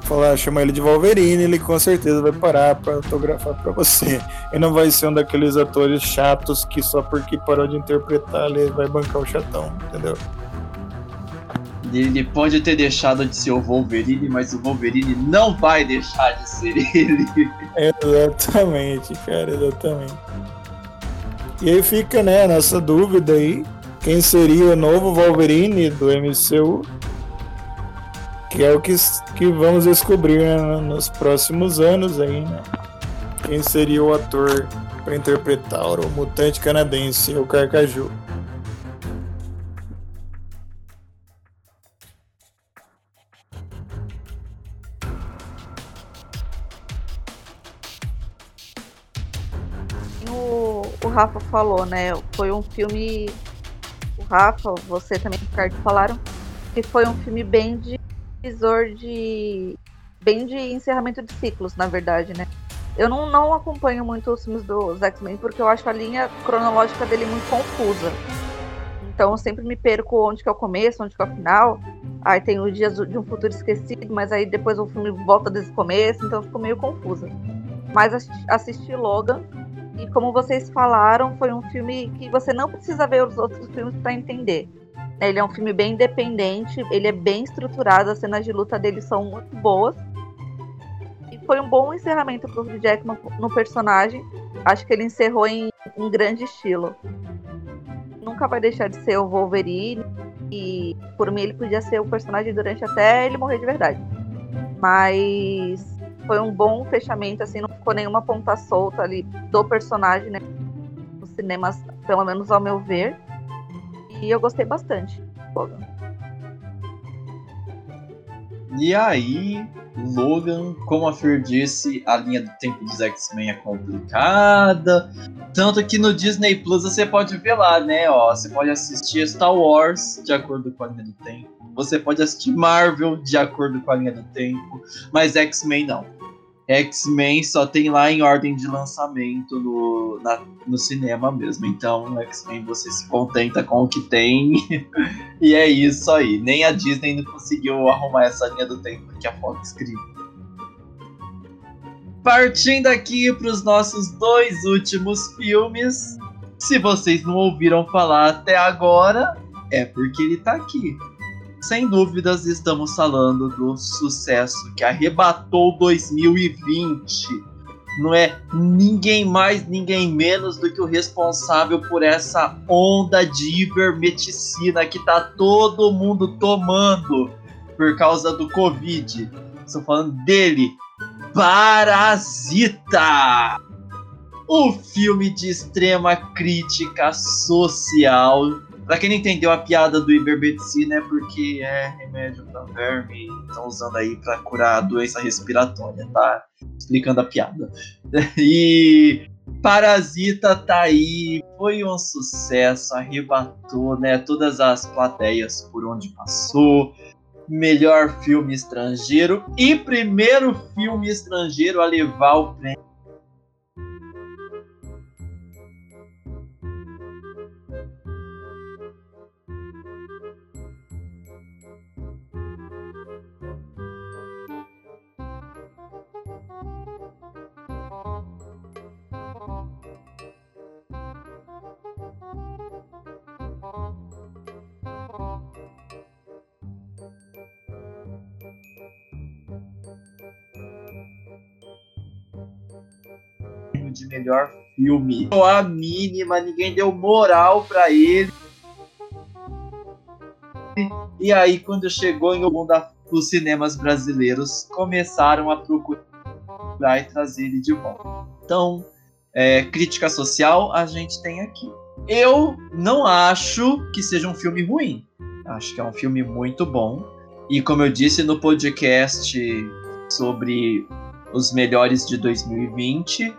falar, chamar ele de Wolverine, ele com certeza vai parar para autografar para você. E não vai ser um daqueles atores chatos que só porque parou de interpretar ele vai bancar o chatão, entendeu? Ele pode ter deixado de ser o Wolverine, mas o Wolverine não vai deixar de ser <laughs> ele. Exatamente, cara, exatamente. E aí fica, né, nessa dúvida aí, quem seria o novo Wolverine do MCU? Que é o que, que vamos descobrir né, nos próximos anos aí, né? Quem seria o ator para interpretar o mutante canadense, o Carcaju? Rafa falou, né? Foi um filme. O Rafa, você também, Ricardo, falaram que foi um filme bem de visor de. bem de encerramento de ciclos, na verdade, né? Eu não, não acompanho muito os filmes dos X-Men porque eu acho a linha cronológica dele muito confusa. Então eu sempre me perco onde que é o começo, onde que é o final. Aí tem os dias de um futuro esquecido, mas aí depois o filme volta desde o começo, então ficou meio confusa. Mas assisti Logan e como vocês falaram, foi um filme que você não precisa ver os outros filmes para entender. Ele é um filme bem independente, ele é bem estruturado, as cenas de luta dele são muito boas. E foi um bom encerramento para o Jackman no personagem. Acho que ele encerrou em, em grande estilo. Nunca vai deixar de ser o Wolverine. E por mim ele podia ser o personagem durante até ele morrer de verdade. Mas foi um bom fechamento, assim, não ficou nenhuma ponta solta ali do personagem, né? Nos cinemas, pelo menos ao meu ver. E eu gostei bastante. E aí, Logan, como a Fer disse, a linha do tempo dos X-Men é complicada. Tanto que no Disney Plus você pode ver lá, né? Ó, você pode assistir Star Wars de acordo com a linha do tempo. Você pode assistir Marvel de acordo com a linha do tempo. Mas X-Men não. X-Men só tem lá em ordem de lançamento no, na, no cinema mesmo. Então, X-Men você se contenta com o que tem. <laughs> e é isso aí. Nem a Disney não conseguiu arrumar essa linha do tempo que a Fox criou. Partindo aqui para os nossos dois últimos filmes. Se vocês não ouviram falar até agora, é porque ele está aqui sem dúvidas estamos falando do sucesso que arrebatou 2020. Não é ninguém mais, ninguém menos do que o responsável por essa onda de ivermectina que tá todo mundo tomando por causa do Covid. Estou falando dele, Parasita! O filme de extrema crítica social Pra quem não entendeu a piada do ivermectina é porque é remédio pra verme, estão usando aí para curar a doença respiratória, tá? Explicando a piada. <laughs> E Parasita tá aí, foi um sucesso, arrebatou, né, todas as plateias por onde passou. Melhor filme estrangeiro e primeiro filme estrangeiro a levar o prêmio melhor filme. Não a mínima, ninguém deu moral para ele. E aí, quando chegou em algum dos cinemas brasileiros, começaram a procurar e trazer ele de volta. Então, é, crítica social a gente tem aqui. Eu não acho que seja um filme ruim. Acho que é um filme muito bom. E como eu disse no podcast sobre os melhores de 2020,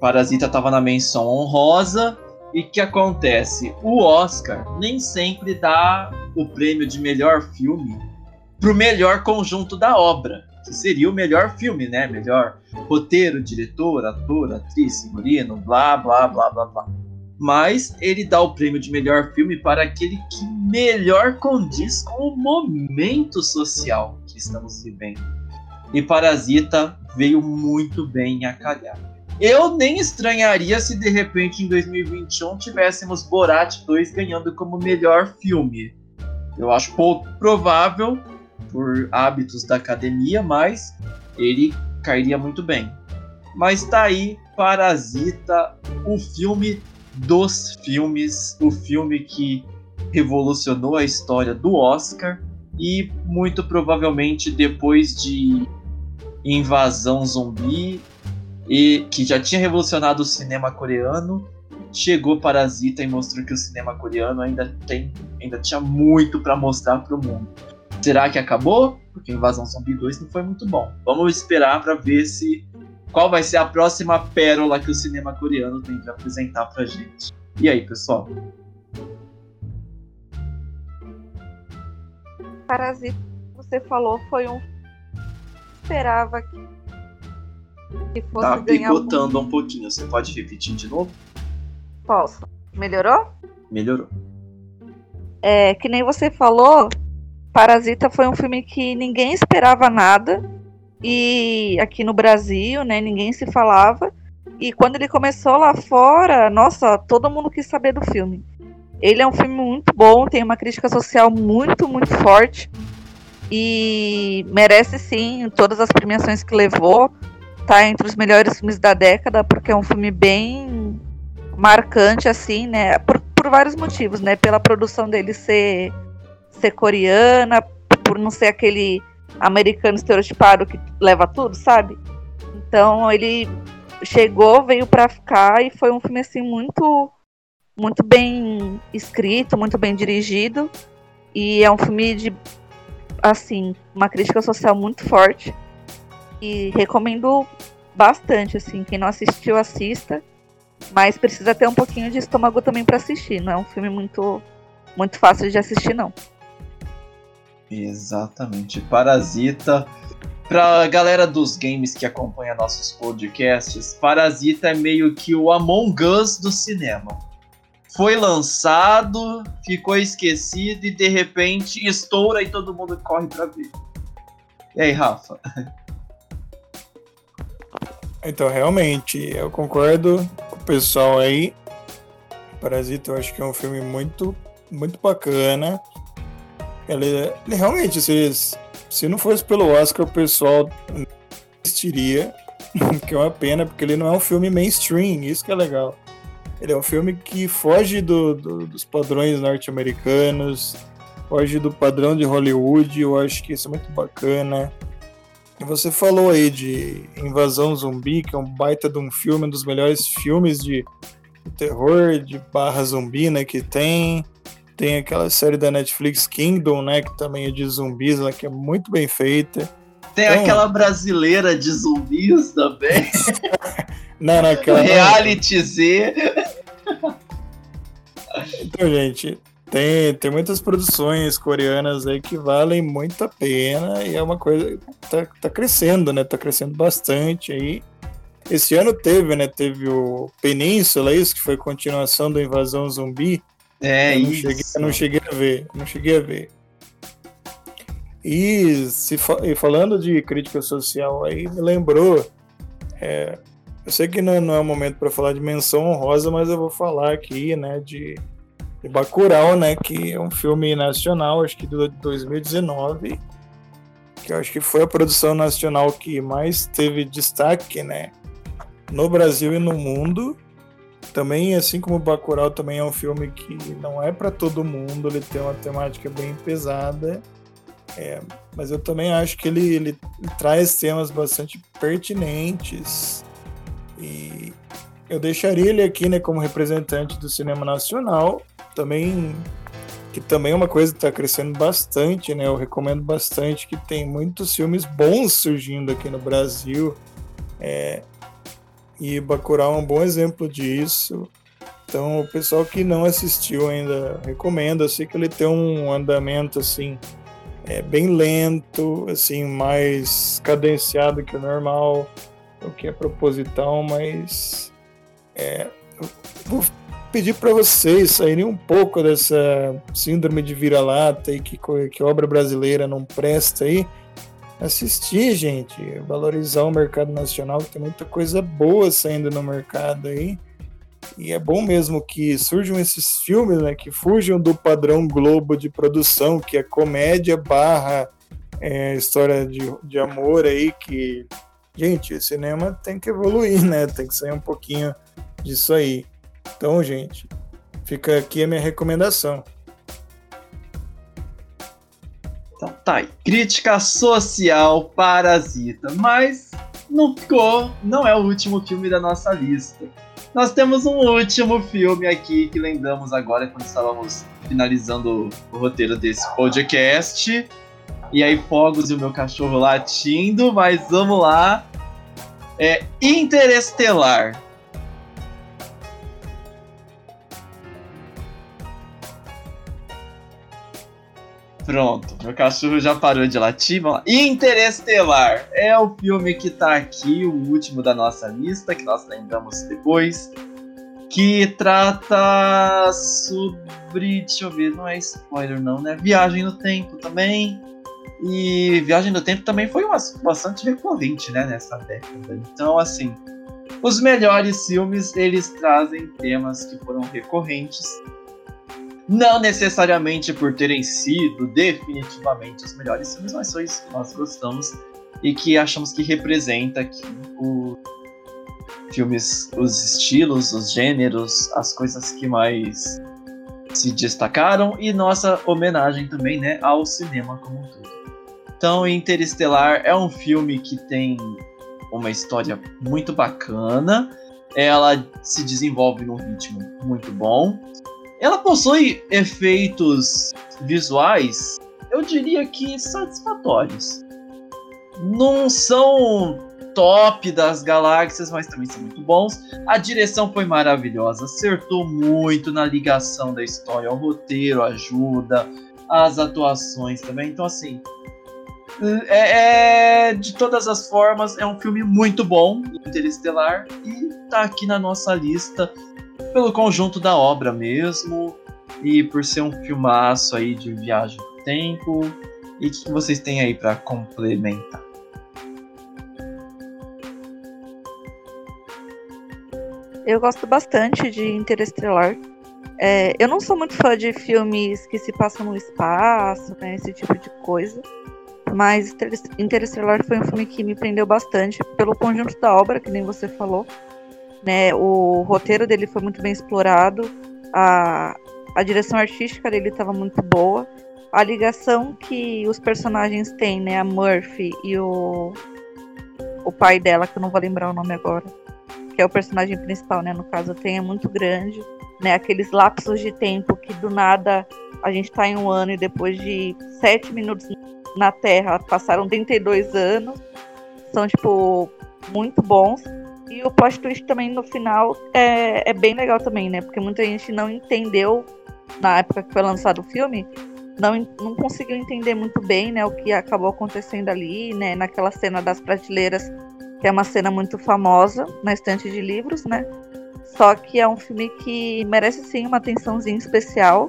Parasita estava na menção honrosa. E que acontece? O Oscar nem sempre dá o prêmio de melhor filme pro melhor conjunto da obra, que seria o melhor filme, né? Melhor roteiro, diretor, ator, atriz, figurino, blá, blá, blá, blá, blá. Mas ele dá o prêmio de melhor filme para aquele que melhor condiz com o momento social que estamos vivendo. E Parasita veio muito bem a calhar. Eu nem estranharia se de repente em 2021 tivéssemos Borat 2 ganhando como melhor filme. Eu acho pouco provável por hábitos da academia, mas ele cairia muito bem. Mas tá aí Parasita, o filme dos filmes, o filme que revolucionou a história do Oscar e muito provavelmente depois de Invasão Zumbi e que já tinha revolucionado o cinema coreano, chegou Parasita e mostrou que o cinema coreano ainda tem, ainda tinha muito para mostrar para o mundo. Será que acabou? Porque Invasão Zumbi 2 não foi muito bom. Vamos esperar para ver se qual vai ser a próxima pérola que o cinema coreano tem para apresentar pra gente. E aí, pessoal? Parasita, você falou, foi um esperava que, que fosse tá picotando um... um pouquinho. Você pode repetir de novo? Posso. Melhorou? Melhorou. É, que nem você falou, Parasita foi um filme que ninguém esperava nada. E aqui no Brasil, né, ninguém se falava. E quando ele começou lá fora, nossa, todo mundo quis saber do filme. Ele é um filme muito bom, tem uma crítica social muito, muito forte. E merece sim todas as premiações que levou. Tá entre os melhores filmes da década, porque é um filme bem marcante, assim, né? Por, por vários motivos, né? Pela produção dele ser, ser coreana, por não ser aquele americano estereotipado que leva tudo, sabe? Então ele chegou, veio para ficar e foi um filme assim muito muito bem escrito, muito bem dirigido e é um filme de assim, uma crítica social muito forte e recomendo bastante assim, quem não assistiu assista, mas precisa ter um pouquinho de estômago também para assistir, não é um filme muito muito fácil de assistir não. Exatamente. Parasita. Pra galera dos games que acompanha nossos podcasts, Parasita é meio que o Among Us do cinema. Foi lançado, ficou esquecido e de repente estoura e todo mundo corre pra ver. E aí, Rafa? <laughs> Então, realmente, eu concordo com o pessoal aí. Parasita eu acho que é um filme muito, muito bacana. Ele, ele realmente, se, se não fosse pelo Oscar, o pessoal não assistiria. <laughs> que é uma pena, porque ele não é um filme mainstream, isso que é legal. Ele é um filme que foge do, do, dos padrões norte-americanos, foge do padrão de Hollywood, eu acho que isso é muito bacana. Você falou aí de Invasão Zumbi, que é um baita de um filme, um dos melhores filmes de terror, de barra zumbi, né, que tem. Tem aquela série da Netflix Kingdom, né? Que também é de zumbis, lá, que é muito bem feita. Tem então... aquela brasileira de zumbis também. <laughs> não, não, aquela. <laughs> Reality Z. então, gente, tem, tem muitas produções coreanas aí que valem muito a pena e é uma coisa tá, tá crescendo, né? Tá crescendo bastante aí. Esse ano teve, né? Teve o Península, isso que foi continuação da Invasão Zumbi. É, eu não isso. Cheguei, eu não cheguei a ver, não cheguei a ver. E, se, e falando de crítica social, aí me lembrou. É, eu sei que não, não é o momento para falar de menção honrosa, mas eu vou falar aqui, né, de, de Bacurau, né, que é um filme nacional, acho que de 2019, que eu acho que foi a produção nacional que mais teve destaque, né, no Brasil e no mundo. Também, assim como Bacurau, também é um filme que não é para todo mundo, ele tem uma temática bem pesada, é, mas eu também acho que ele, ele, ele traz temas bastante pertinentes e eu deixaria ele aqui, né, como representante do cinema nacional, também que também é uma coisa que está crescendo bastante, né? Eu recomendo bastante que tem muitos filmes bons surgindo aqui no Brasil. É, e Bacurau é um bom exemplo disso. Então, o pessoal que não assistiu ainda, recomendo. Eu sei que ele tem um andamento, assim, é, bem lento, assim, mais cadenciado que o normal, o que é proposital, mas é, pedir para vocês saírem um pouco dessa síndrome de vira-lata e que, que obra brasileira não presta aí assistir, gente, valorizar o mercado nacional, que tem muita coisa boa saindo no mercado aí. E é bom mesmo que surjam esses filmes, né, que fujam do padrão Globo de produção, que é comédia barra é, história de, de amor aí, que, gente, o cinema tem que evoluir, né, tem que sair um pouquinho disso aí. Então, gente, fica aqui a minha recomendação. Então tá aí. Crítica social parasita. Mas não ficou, não é o último filme da nossa lista. Nós temos um último filme aqui que lembramos agora quando estávamos finalizando o roteiro desse podcast. E aí, fogos e o meu cachorro latindo, mas vamos lá. É Interestelar. Pronto, meu cachorro já parou de latir. Vamos lá. Interestelar é o filme que tá aqui, o último da nossa lista, que nós lembramos depois. Que trata sobre. Deixa eu ver, não é spoiler, não, né? Viagem no tempo também. E Viagem no Tempo também foi uma, bastante recorrente, né, nessa década. Então, assim, os melhores filmes, eles trazem temas que foram recorrentes não necessariamente por terem sido definitivamente os melhores filmes, mas só isso que nós gostamos e que achamos que representa aqui o filmes, os estilos, os gêneros, as coisas que mais se destacaram e nossa homenagem também, né, ao cinema como um todo. Então, Interestelar é um filme que tem uma história muito bacana, ela se desenvolve num ritmo muito bom ela possui efeitos visuais, eu diria que satisfatórios. Não são top das galáxias, mas também são muito bons. A direção foi maravilhosa, acertou muito na ligação da história, o roteiro ajuda, as atuações também. Então, assim, é, é, de todas as formas, é um filme muito bom, Interestelar, e tá aqui na nossa lista pelo conjunto da obra mesmo e por ser um filmaço aí de viagem no tempo. E o que vocês têm aí para complementar? Eu gosto bastante de Interestelar. É, eu não sou muito fã de filmes que se passam no espaço, né, esse tipo de coisa. Mas Interestelar foi um filme que me prendeu bastante pelo conjunto da obra, que nem você falou. Né? O roteiro dele foi muito bem explorado, a, a direção artística dele estava muito boa, a ligação que os personagens têm, né? A Murphy e o, o pai dela, que eu não vou lembrar o nome agora, que é o personagem principal, né? No caso, tem é muito grande, né? Aqueles lapsos de tempo que do nada a gente está em um ano e depois de sete minutos na Terra passaram 32 anos. São, tipo, muito bons. E o plot twist também no final é, é bem legal também, né? Porque muita gente não entendeu na época que foi lançado o filme, não, não conseguiu entender muito bem, né, o que acabou acontecendo ali, né, naquela cena das prateleiras, que é uma cena muito famosa na estante de livros, né? Só que é um filme que merece sim uma atençãozinha especial.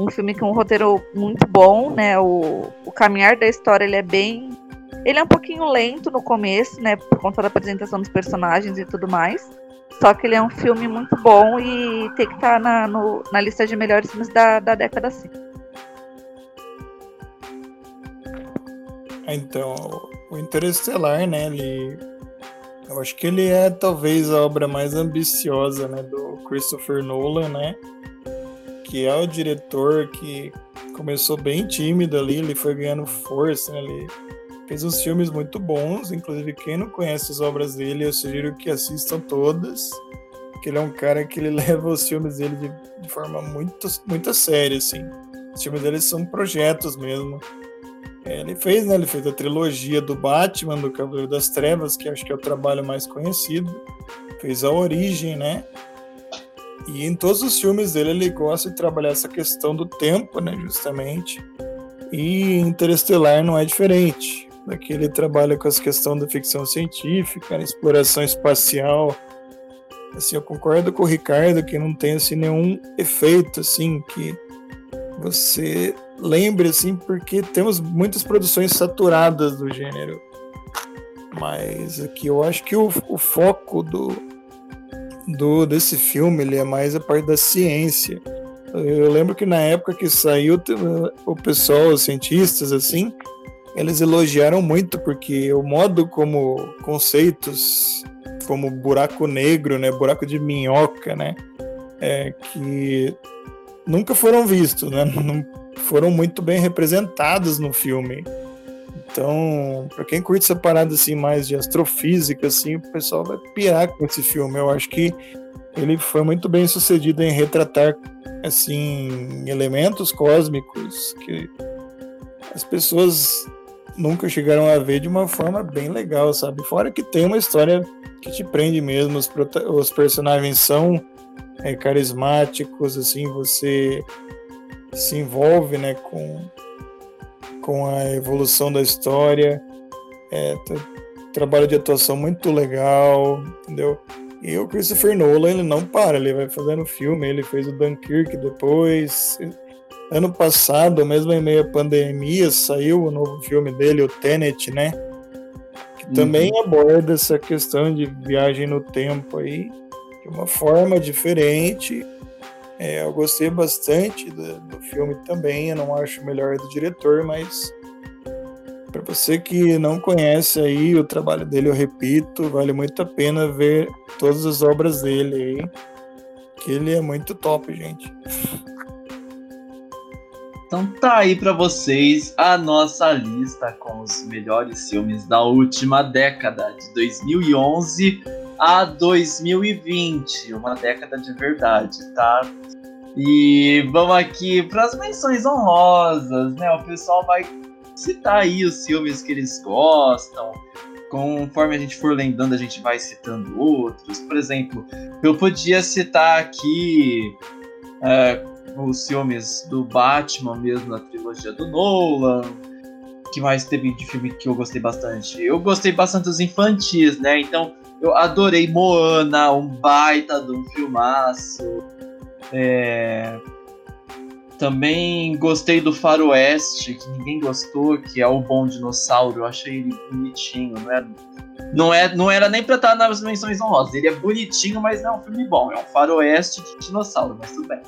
Um filme com um roteiro muito bom, né? O, o caminhar da história ele é bem ele é um pouquinho lento no começo, né? Por conta da apresentação dos personagens e tudo mais. Só que ele é um filme muito bom e tem que estar tá na, na lista de melhores filmes da, da década sim. Então, o Interestelar, né? Ele, eu acho que ele é talvez a obra mais ambiciosa, né? Do Christopher Nolan, né? Que é o diretor que começou bem tímido ali, ele foi ganhando força, né? Ele Fez uns filmes muito bons, inclusive quem não conhece as obras dele, eu sugiro que assistam todas. Porque ele é um cara que ele <laughs> leva os filmes dele de, de forma muito, muito séria, assim. Os filmes dele são projetos mesmo. É, ele fez, né? Ele fez a trilogia do Batman, do Cavaleiro das Trevas, que acho que é o trabalho mais conhecido. Fez a Origem, né? E em todos os filmes dele ele gosta de trabalhar essa questão do tempo, né? Justamente. E Interestelar não é diferente. Aqui ele trabalha com as questões da ficção científica, exploração espacial. Assim, eu concordo com o Ricardo que não tem assim nenhum efeito assim que você lembre assim, porque temos muitas produções saturadas do gênero. Mas aqui eu acho que o, o foco do do desse filme ele é mais a parte da ciência. Eu lembro que na época que saiu, o pessoal, os cientistas, assim, eles elogiaram muito, porque o modo como conceitos como buraco negro, né, buraco de minhoca, né, é, que nunca foram vistos, né, <laughs> não foram muito bem representados no filme. Então, para quem curte essa parada assim mais de astrofísica, assim, o pessoal vai pirar com esse filme. Eu acho que ele foi muito bem sucedido em retratar assim elementos cósmicos que as pessoas nunca chegaram a ver de uma forma bem legal, sabe? Fora que tem uma história que te prende mesmo, os, os personagens são é, carismáticos, assim, você se envolve, né, com, com a evolução da história, é, trabalho de atuação muito legal, entendeu? E o Christopher Nolan, ele não para, ele vai fazendo filme, ele fez o Dunkirk depois. Ano passado, mesmo em meio à pandemia, saiu o novo filme dele, o Tenet, né? Que uhum. também aborda essa questão de viagem no tempo aí, de uma forma diferente. É, eu gostei bastante do, do filme também, eu não acho o melhor do diretor, mas para você que não conhece aí o trabalho dele, eu repito, vale muito a pena ver todas as obras dele aí, que ele é muito top, gente. Então tá aí para vocês a nossa lista com os melhores filmes da última década, de 2011 a 2020, uma década de verdade, tá? E vamos aqui para as menções honrosas, né? O pessoal vai citar aí os filmes que eles gostam. Conforme a gente for lembrando, a gente vai citando outros. Por exemplo, eu podia citar aqui é, os filmes do Batman mesmo, na trilogia do Nolan. que mais teve de filme que eu gostei bastante? Eu gostei bastante dos infantis, né? Então, eu adorei Moana, um baita de um filmaço. É... Também gostei do Faroeste, que ninguém gostou, que é o Bom Dinossauro. Eu achei ele bonitinho, não é? Não, é, não era nem pra estar nas menções honrosas. Ele é bonitinho, mas não é um filme bom. É um faroeste de dinossauro, mas tudo bem.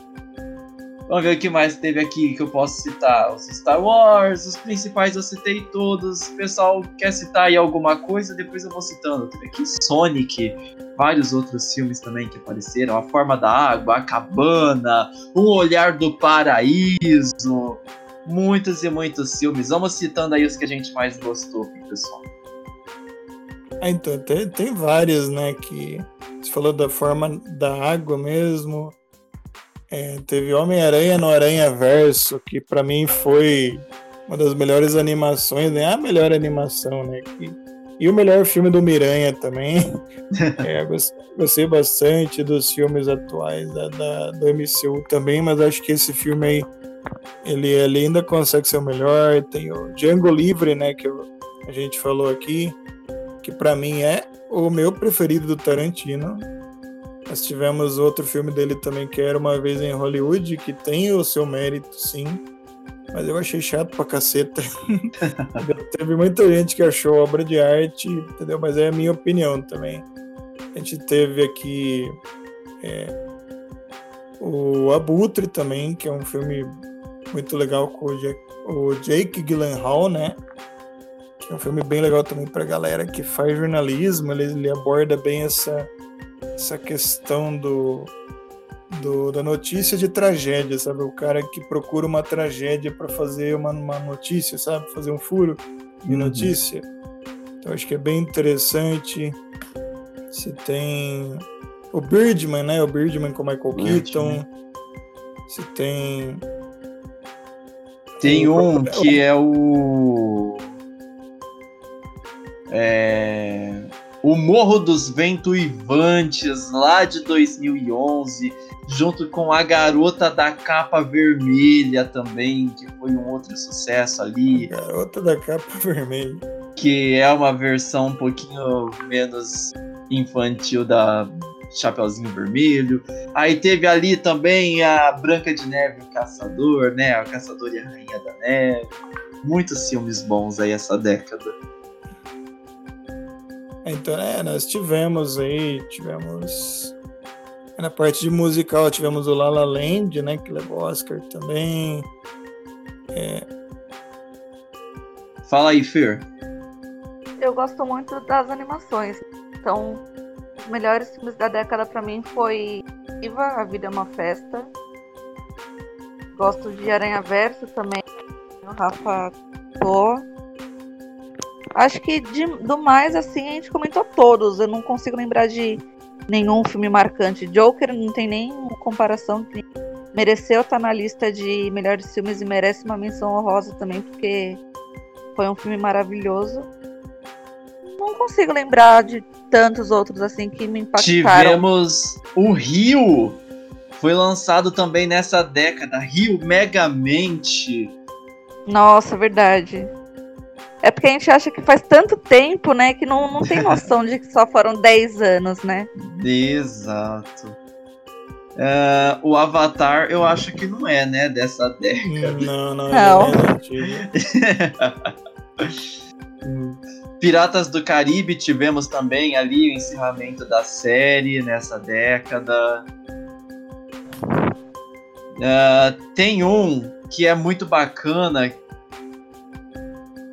Vamos ver o que mais teve aqui que eu posso citar. Os Star Wars, os principais eu citei todos. O pessoal quer citar aí alguma coisa, depois eu vou citando. Teve aqui Sonic, vários outros filmes também que apareceram. A Forma da Água, A Cabana, O Olhar do Paraíso. Muitos e muitos filmes. Vamos citando aí os que a gente mais gostou, pessoal. Ah, então, tem, tem vários, né? Que você falou da forma da água mesmo. É, teve Homem-Aranha no Aranha Verso, que para mim foi uma das melhores animações, né? A melhor animação, né? Que, e o melhor filme do Miranha também. <laughs> é, gostei bastante dos filmes atuais da, da, do MCU também, mas acho que esse filme aí ele, ele ainda consegue ser o melhor. Tem o Django Livre, né? Que a gente falou aqui, que para mim é o meu preferido do Tarantino. Nós tivemos outro filme dele também, que era Uma Vez em Hollywood, que tem o seu mérito, sim. Mas eu achei chato pra caceta. <laughs> Teve muita gente que achou obra de arte, entendeu? Mas é a minha opinião também. A gente teve aqui é, o Abutre também, que é um filme muito legal com o Jake, o Jake Gyllenhaal, né? Que é um filme bem legal também pra galera que faz jornalismo. Ele, ele aborda bem essa essa questão do, do, da notícia de tragédia, sabe? O cara que procura uma tragédia para fazer uma, uma notícia, sabe? Fazer um furo de uhum. notícia. Então acho que é bem interessante. Se tem o Birdman, né? O Birdman com Michael Keaton. Se tem. Tem um que é o. É. O Morro dos Ventuivantes, lá de 2011, junto com A Garota da Capa Vermelha também, que foi um outro sucesso ali. A Garota da Capa Vermelha. Que é uma versão um pouquinho menos infantil da Chapeuzinho Vermelho. Aí teve ali também a Branca de Neve, o Caçador, né? O Caçador e a Rainha da Neve. Muitos filmes bons aí essa década. Então, é, nós tivemos aí, tivemos Na parte de musical tivemos o La La Land, né? Que levou Oscar também. É... Fala aí, Fer. Eu gosto muito das animações. Então, os melhores filmes da década para mim foi Viva, A Vida é uma Festa. Gosto de Aranha Verso também. O Rafa Tô. Acho que de, do mais, assim, a gente comentou todos. Eu não consigo lembrar de nenhum filme marcante. Joker não tem nem comparação. Mereceu estar na lista de melhores filmes e merece uma menção honrosa também, porque foi um filme maravilhoso. Não consigo lembrar de tantos outros assim que me impactaram. Tivemos o Rio. Foi lançado também nessa década. Rio Megamente. Nossa, verdade. É porque a gente acha que faz tanto tempo, né, que não, não tem noção de que só foram 10 anos, né? Exato. Uh, o Avatar, eu acho que não é, né, dessa década. Não, não, Não. é <laughs> Piratas do Caribe tivemos também ali o encerramento da série nessa década. Uh, tem um que é muito bacana,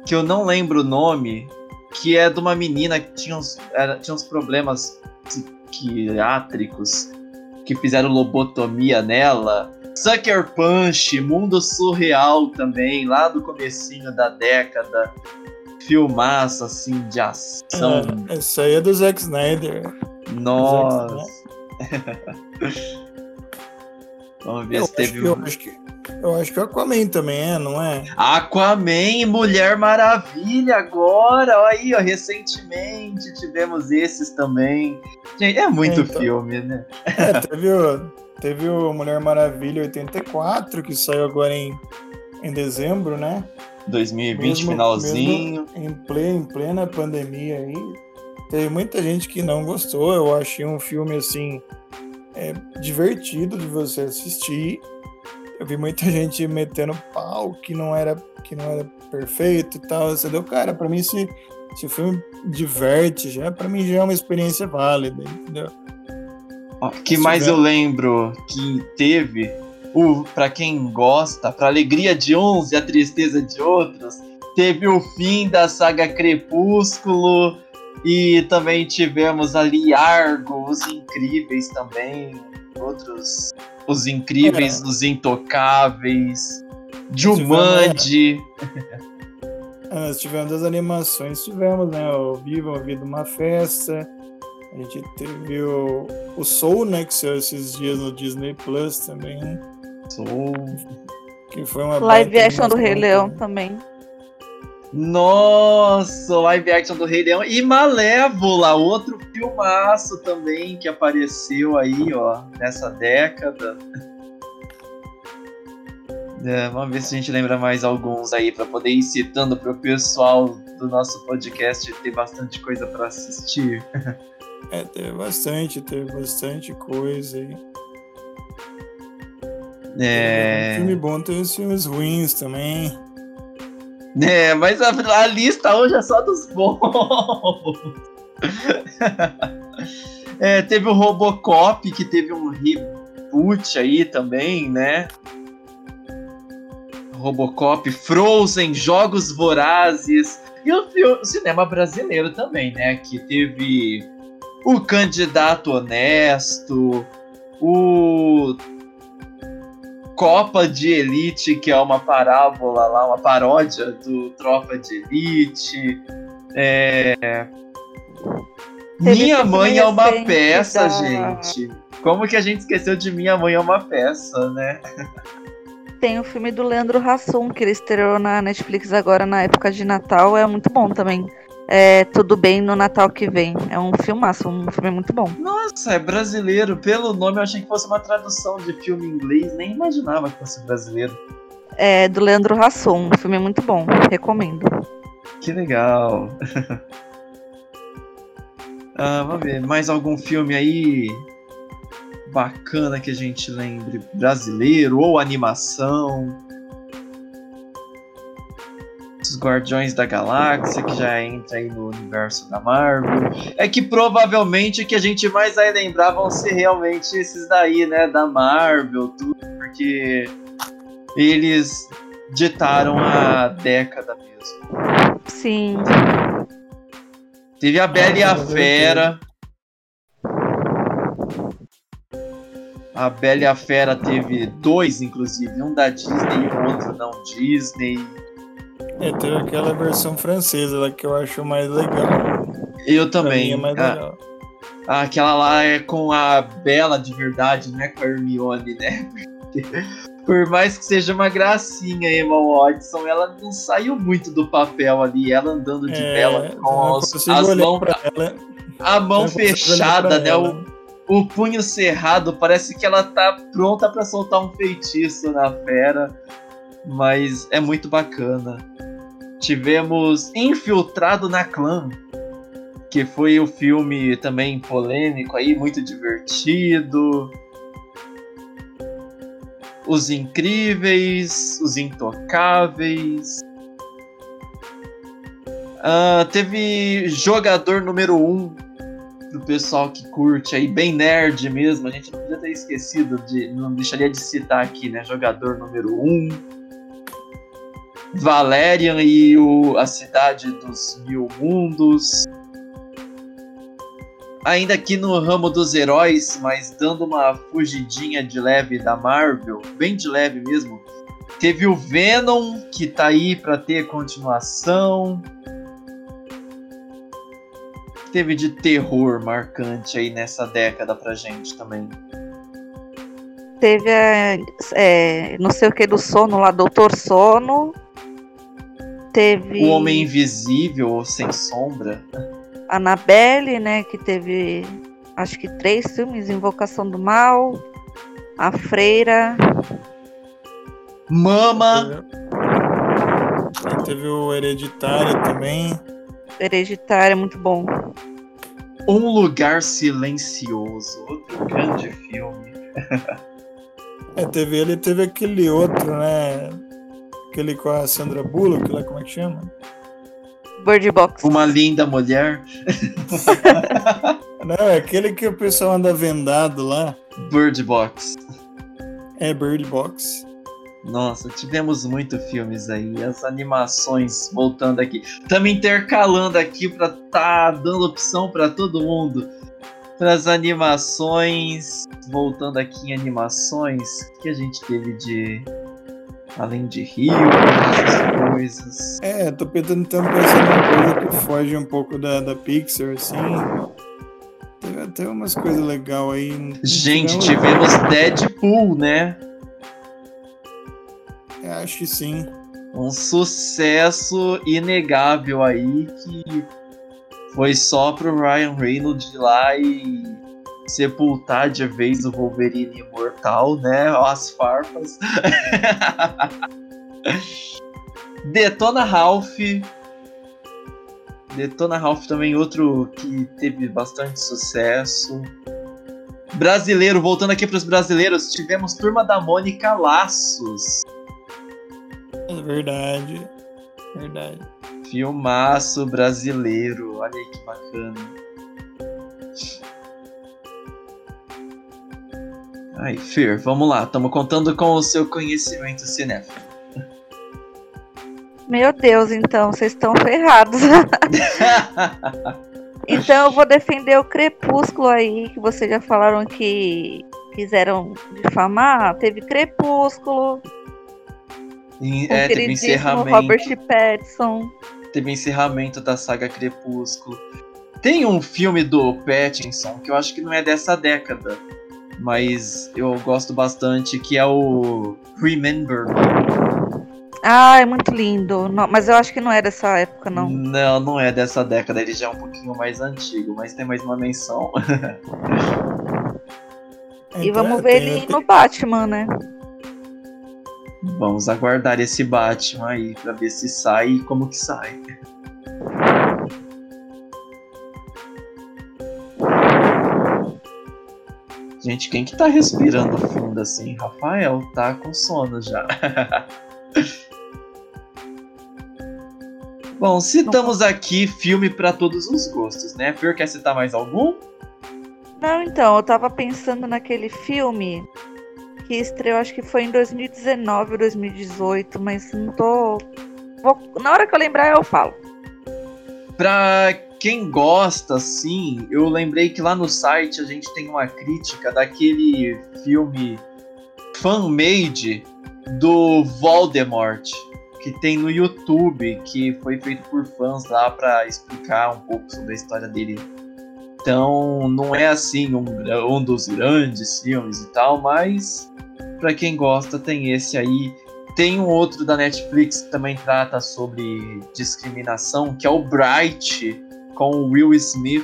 que eu não lembro o nome, que é de uma menina que tinha uns, era, tinha uns problemas psiquiátricos que fizeram lobotomia nela. Sucker Punch, Mundo Surreal também, lá do comecinho da década. Filmaço, assim, de ação. É, essa aí é do Zack Snyder. Nossa. <laughs> Vamos ver Eu se teve eu, um. acho que, eu acho que o Aquaman também é, não é? Aquaman, Mulher Maravilha agora, olha aí, ó, recentemente tivemos esses também. Gente, é muito Então. filme, né? É, teve o, teve o Mulher Maravilha 84, que saiu agora em, em dezembro, né? 2020, Mesmo- finalzinho. Em plena, em plena pandemia aí. Teve muita gente que não gostou. Eu achei um filme assim é, divertido de você assistir. Eu vi muita gente metendo pau que não era que não era perfeito e tal. Você deu, cara, pra mim se, se o filme diverte, já para mim já é uma experiência válida, entendeu? Ó, que Se mais tiver- eu lembro que teve, o para quem gosta, pra alegria de uns e a tristeza de outros, teve o fim da saga Crepúsculo e também tivemos ali Argo, os Incríveis também, outros, os Incríveis, os Intocáveis, Jumanji. Ah, Nós tivemos as animações, tivemos, né? O Viva a Vida uma Festa. A gente teve o, o Soul, né? Que saiu esses dias no Disney Plus também. Sou- Que foi uma Live action do Rei Leão também. Nossa, live action do Rei Leão e Malévola, outro filmaço também que apareceu aí, ó, nessa década. É, vamos ver se a gente lembra mais alguns aí pra poder ir citando pro pessoal do nosso podcast ter bastante coisa pra assistir. <laughs> É, teve bastante, teve bastante coisa aí. Um É, filme bom, tem os filmes ruins também. É mas a, a lista hoje é só dos bons. <laughs> É, teve o Robocop, que teve um reboot aí também, né? Robocop, Frozen, Jogos Vorazes. E o, o cinema brasileiro também, né? Que teve o Candidato Honesto, o Copa de Elite, que é uma parábola lá, uma paródia do Tropa de Elite. É... Minha mãe é uma peça, da- gente. Como que a gente esqueceu de Minha mãe é uma peça, né? Tem o filme do Leandro Hassum, que ele estreou na Netflix agora na época de Natal. É muito bom também. É Tudo Bem no Natal que vem. É um filmaço, um filme muito bom. Nossa, é brasileiro. Pelo nome eu achei que fosse uma tradução de filme em inglês. Nem imaginava que fosse brasileiro. É do Leandro Hassum. Um filme muito bom. Recomendo. Que legal. <laughs> Ah, vamos ver, mais algum filme aí bacana que a gente lembre brasileiro ou animação. Os Guardiões da Galáxia, que já entra aí no universo da Marvel. É que provavelmente o que a gente mais vai lembrar vão ser realmente esses daí, né? Da Marvel, tudo, porque eles ditaram a década mesmo. Sim. Teve a Bela e a Fera. A Bela e a Fera teve dois, inclusive, um da Disney e o outro não Disney. É, teve aquela versão francesa lá que eu acho mais legal. Eu mim também. é mais Ah, legal. ah, aquela lá é com a Bela de verdade, não é com a Hermione, né? <laughs> Por mais que seja uma gracinha, Emma Watson, ela não saiu muito do papel ali, ela andando de É, Bela eu com as, as mãos, pra ela. a mão consigo olhar fechada, né? ela. O, o punho cerrado, parece que ela tá pronta pra soltar um feitiço na fera, mas é muito bacana. Tivemos Infiltrado na Clã, que foi o filme também polêmico aí, muito divertido. Os Incríveis, Os Intocáveis. Ah, teve jogador número 1 um, do pessoal que curte aí, bem nerd mesmo. A gente não podia ter esquecido de. Não deixaria de citar aqui, né? Jogador número 1. Um. Valerian e o, a Cidade dos Mil Mundos. Ainda aqui no ramo dos heróis, mas dando uma fugidinha de leve da Marvel, bem de leve mesmo. Teve o Venom, que tá aí pra ter continuação. Teve de terror marcante aí nessa década pra gente também. Teve a, é, não sei o que do sono lá, Doutor Sono. Teve O Homem Invisível ou Sem Sombra. Annabelle, né? Que teve acho que três filmes, Invocação do Mal, A Freira. Mama! Teve, teve o Hereditário também. Hereditário é muito bom. Um Lugar Silencioso. Outro grande filme. <laughs> É, teve ele e teve aquele outro, né? Aquele com a Sandra Bullock, lá, como é que chama? Bird Box. Uma Linda Mulher. <laughs> Não, é aquele que o pessoal anda vendado lá. Bird Box. É Bird Box. Nossa, tivemos muito filmes aí, as animações voltando aqui. Estamos intercalando aqui para tá dando opção para todo mundo. Para as animações, voltando aqui em animações, o que a gente teve de além de Rio, essas coisas. É, tô tentando pensar numa coisa que foge um pouco da, da Pixar, assim. Teve até umas coisas legais aí. Gente, Tivemos- tivemos Deadpool, né? É, acho que sim. Um sucesso inegável aí que foi só pro Ryan Reynolds ir lá e sepultar de vez o Wolverine imortal, né? As farpas. <laughs> Detona Ralph. Detona Ralph também outro que teve bastante sucesso. Brasileiro, voltando aqui pros brasileiros, tivemos Turma da Mônica Laços. É verdade. Verdade. Filmaço brasileiro, olha aí que bacana. Ai, Fer, vamos lá, estamos contando com o seu conhecimento cinéfilo. Meu Deus, então, vocês estão ferrados. <laughs> então eu vou defender o Crepúsculo aí, que vocês já falaram que quiseram difamar. Teve Crepúsculo, E, com é, o teve encerramento, Robert Pattinson. teve encerramento da saga Crepúsculo. Tem um filme do Pattinson que eu acho que não é dessa década, mas eu gosto bastante, que é o Remember Me. Ah, é muito lindo. Não, mas eu acho que não é dessa época, não. Não, não é dessa década, ele já é um pouquinho mais antigo, mas tem mais uma menção. <laughs> E vamos ver ele no Batman, né? Vamos aguardar esse Batman aí pra ver se sai e como que sai. Gente, quem que tá respirando fundo assim? Rafael tá com sono já. <laughs> Bom, citamos aqui filme para todos os gostos, né? Fer, quer citar mais algum? Não, então, eu tava pensando naquele filme que estreou, acho que foi em 2019 ou 2018, mas não tô. Vou... Na hora que eu lembrar, eu falo. Pra quem gosta, sim, eu lembrei que lá no site a gente tem uma crítica daquele filme fan-made do Voldemort que tem no YouTube, que foi feito por fãs lá para explicar um pouco sobre a história dele. Então, não é assim um, um dos grandes filmes e tal, mas para quem gosta, tem esse aí. Tem um outro da Netflix que também trata sobre discriminação, que é o Bright, com o Will Smith.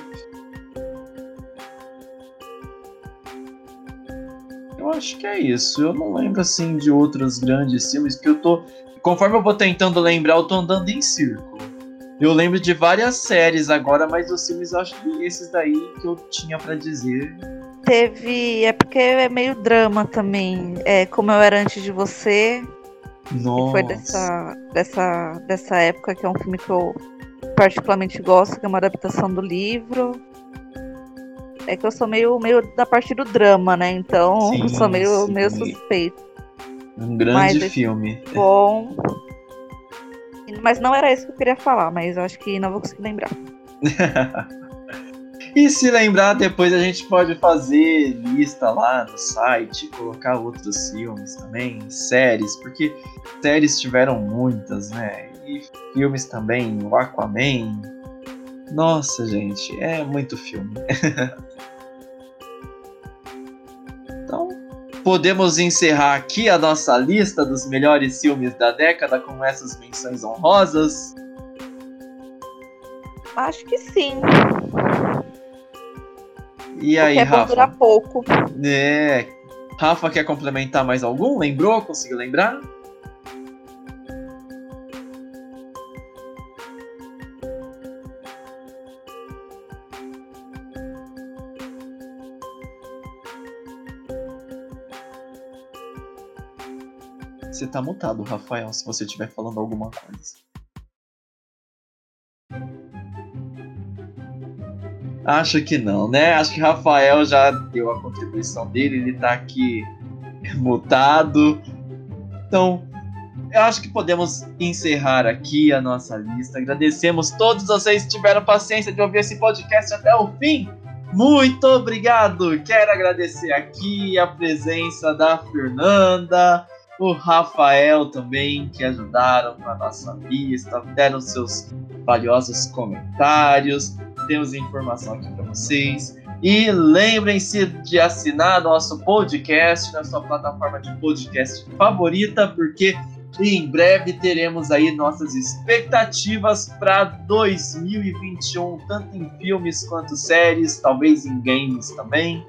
Eu acho que é isso. Eu não lembro assim de outros grandes filmes que eu tô conforme eu vou tentando lembrar, eu tô andando em círculo. Eu lembro de várias séries agora, mas os filmes eu acho que esses daí que eu tinha para dizer. Teve. É porque é meio drama também. É Como Eu Era Antes de Você. Nossa. Que foi dessa, dessa, dessa época, que é um filme que eu particularmente gosto, que é uma adaptação do livro. É que eu sou meio, meio da parte do drama, né? Então <laughs> sim, sou meio, meio suspeito. Um grande mas, filme. Bom. Mas não era isso que eu queria falar, mas eu acho que não vou conseguir lembrar. <laughs> e se lembrar, depois a gente pode fazer lista lá no site, colocar outros filmes também, séries, porque séries tiveram muitas, né? E filmes também, o Aquaman. Nossa, gente, é muito filme. <laughs> podemos encerrar aqui a nossa lista dos melhores filmes da década com essas menções honrosas? Acho que sim. E aí, Porque Rafa? durar pouco. É. Rafa quer complementar mais algum? Lembrou? Conseguiu lembrar? Você tá mutado, Rafael, se você estiver falando alguma coisa. Acho que não, né? Acho que Rafael já deu a contribuição dele, ele tá aqui <laughs> mutado. Então, eu acho que podemos encerrar aqui a nossa lista. Agradecemos todos vocês que tiveram paciência de ouvir esse podcast até o fim. Muito obrigado! Quero agradecer aqui a presença da Fernanda, o Rafael também, que ajudaram com a nossa lista, deram seus valiosos comentários, temos informação aqui para vocês. E lembrem-se de assinar nosso podcast na sua plataforma de podcast favorita, porque em breve teremos aí nossas expectativas para 2021, tanto em filmes quanto séries, talvez em games também.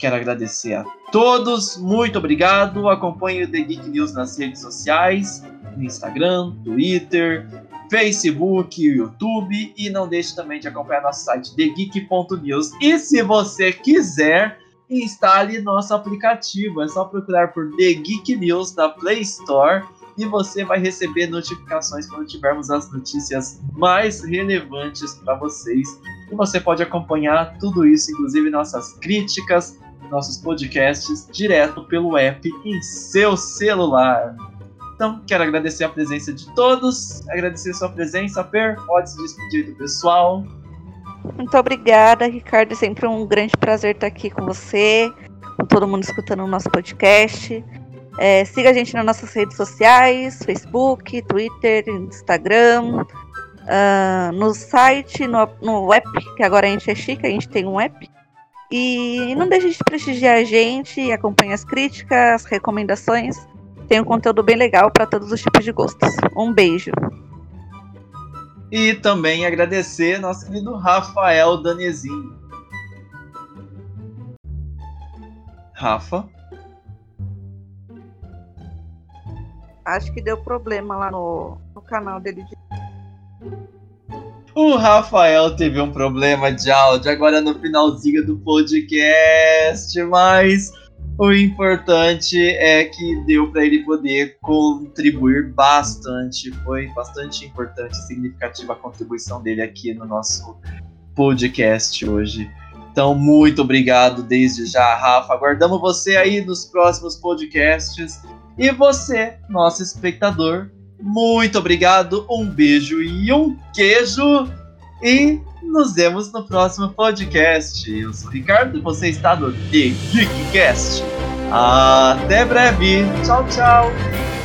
Quero agradecer a todos, muito obrigado. Acompanhe o The Geek News nas redes sociais, no Instagram, Twitter, Facebook, YouTube e não deixe também de acompanhar nosso site thegeek.news. E se você quiser, instale nosso aplicativo. É só procurar por The Geek News na Play Store e você vai receber notificações quando tivermos as notícias mais relevantes para vocês. E você pode acompanhar tudo isso, inclusive nossas críticas, nossos podcasts direto pelo app em seu celular. Então, quero agradecer a presença de todos, agradecer a sua presença. Per, pode se despedir do pessoal. Muito obrigada, Ricardo. É sempre um grande prazer estar aqui com você, com todo mundo escutando o nosso podcast. É, siga a gente nas nossas redes sociais: Facebook, Twitter, Instagram, uh, no site, no, no app, que agora a gente é chique, a gente tem um app. E não deixe de prestigiar a gente, acompanhe as críticas, recomendações. Tem um conteúdo bem legal para todos os tipos de gostos. Um beijo. E também agradecer nosso querido Rafael Danezinho. Rafa? Acho que deu problema lá no, no canal dele. De... O Rafael teve um problema de áudio agora no finalzinho do podcast, mas o importante é que deu para ele poder contribuir bastante. Foi bastante importante, significativa a contribuição dele aqui no nosso podcast hoje. Então, muito obrigado desde já, Rafa. Aguardamos você aí nos próximos podcasts. E você, nosso espectador, muito obrigado. Um beijo e um queijo. E nos vemos no próximo podcast. Eu sou o Ricardo e você está no The Geekcast. Até breve. Tchau, tchau.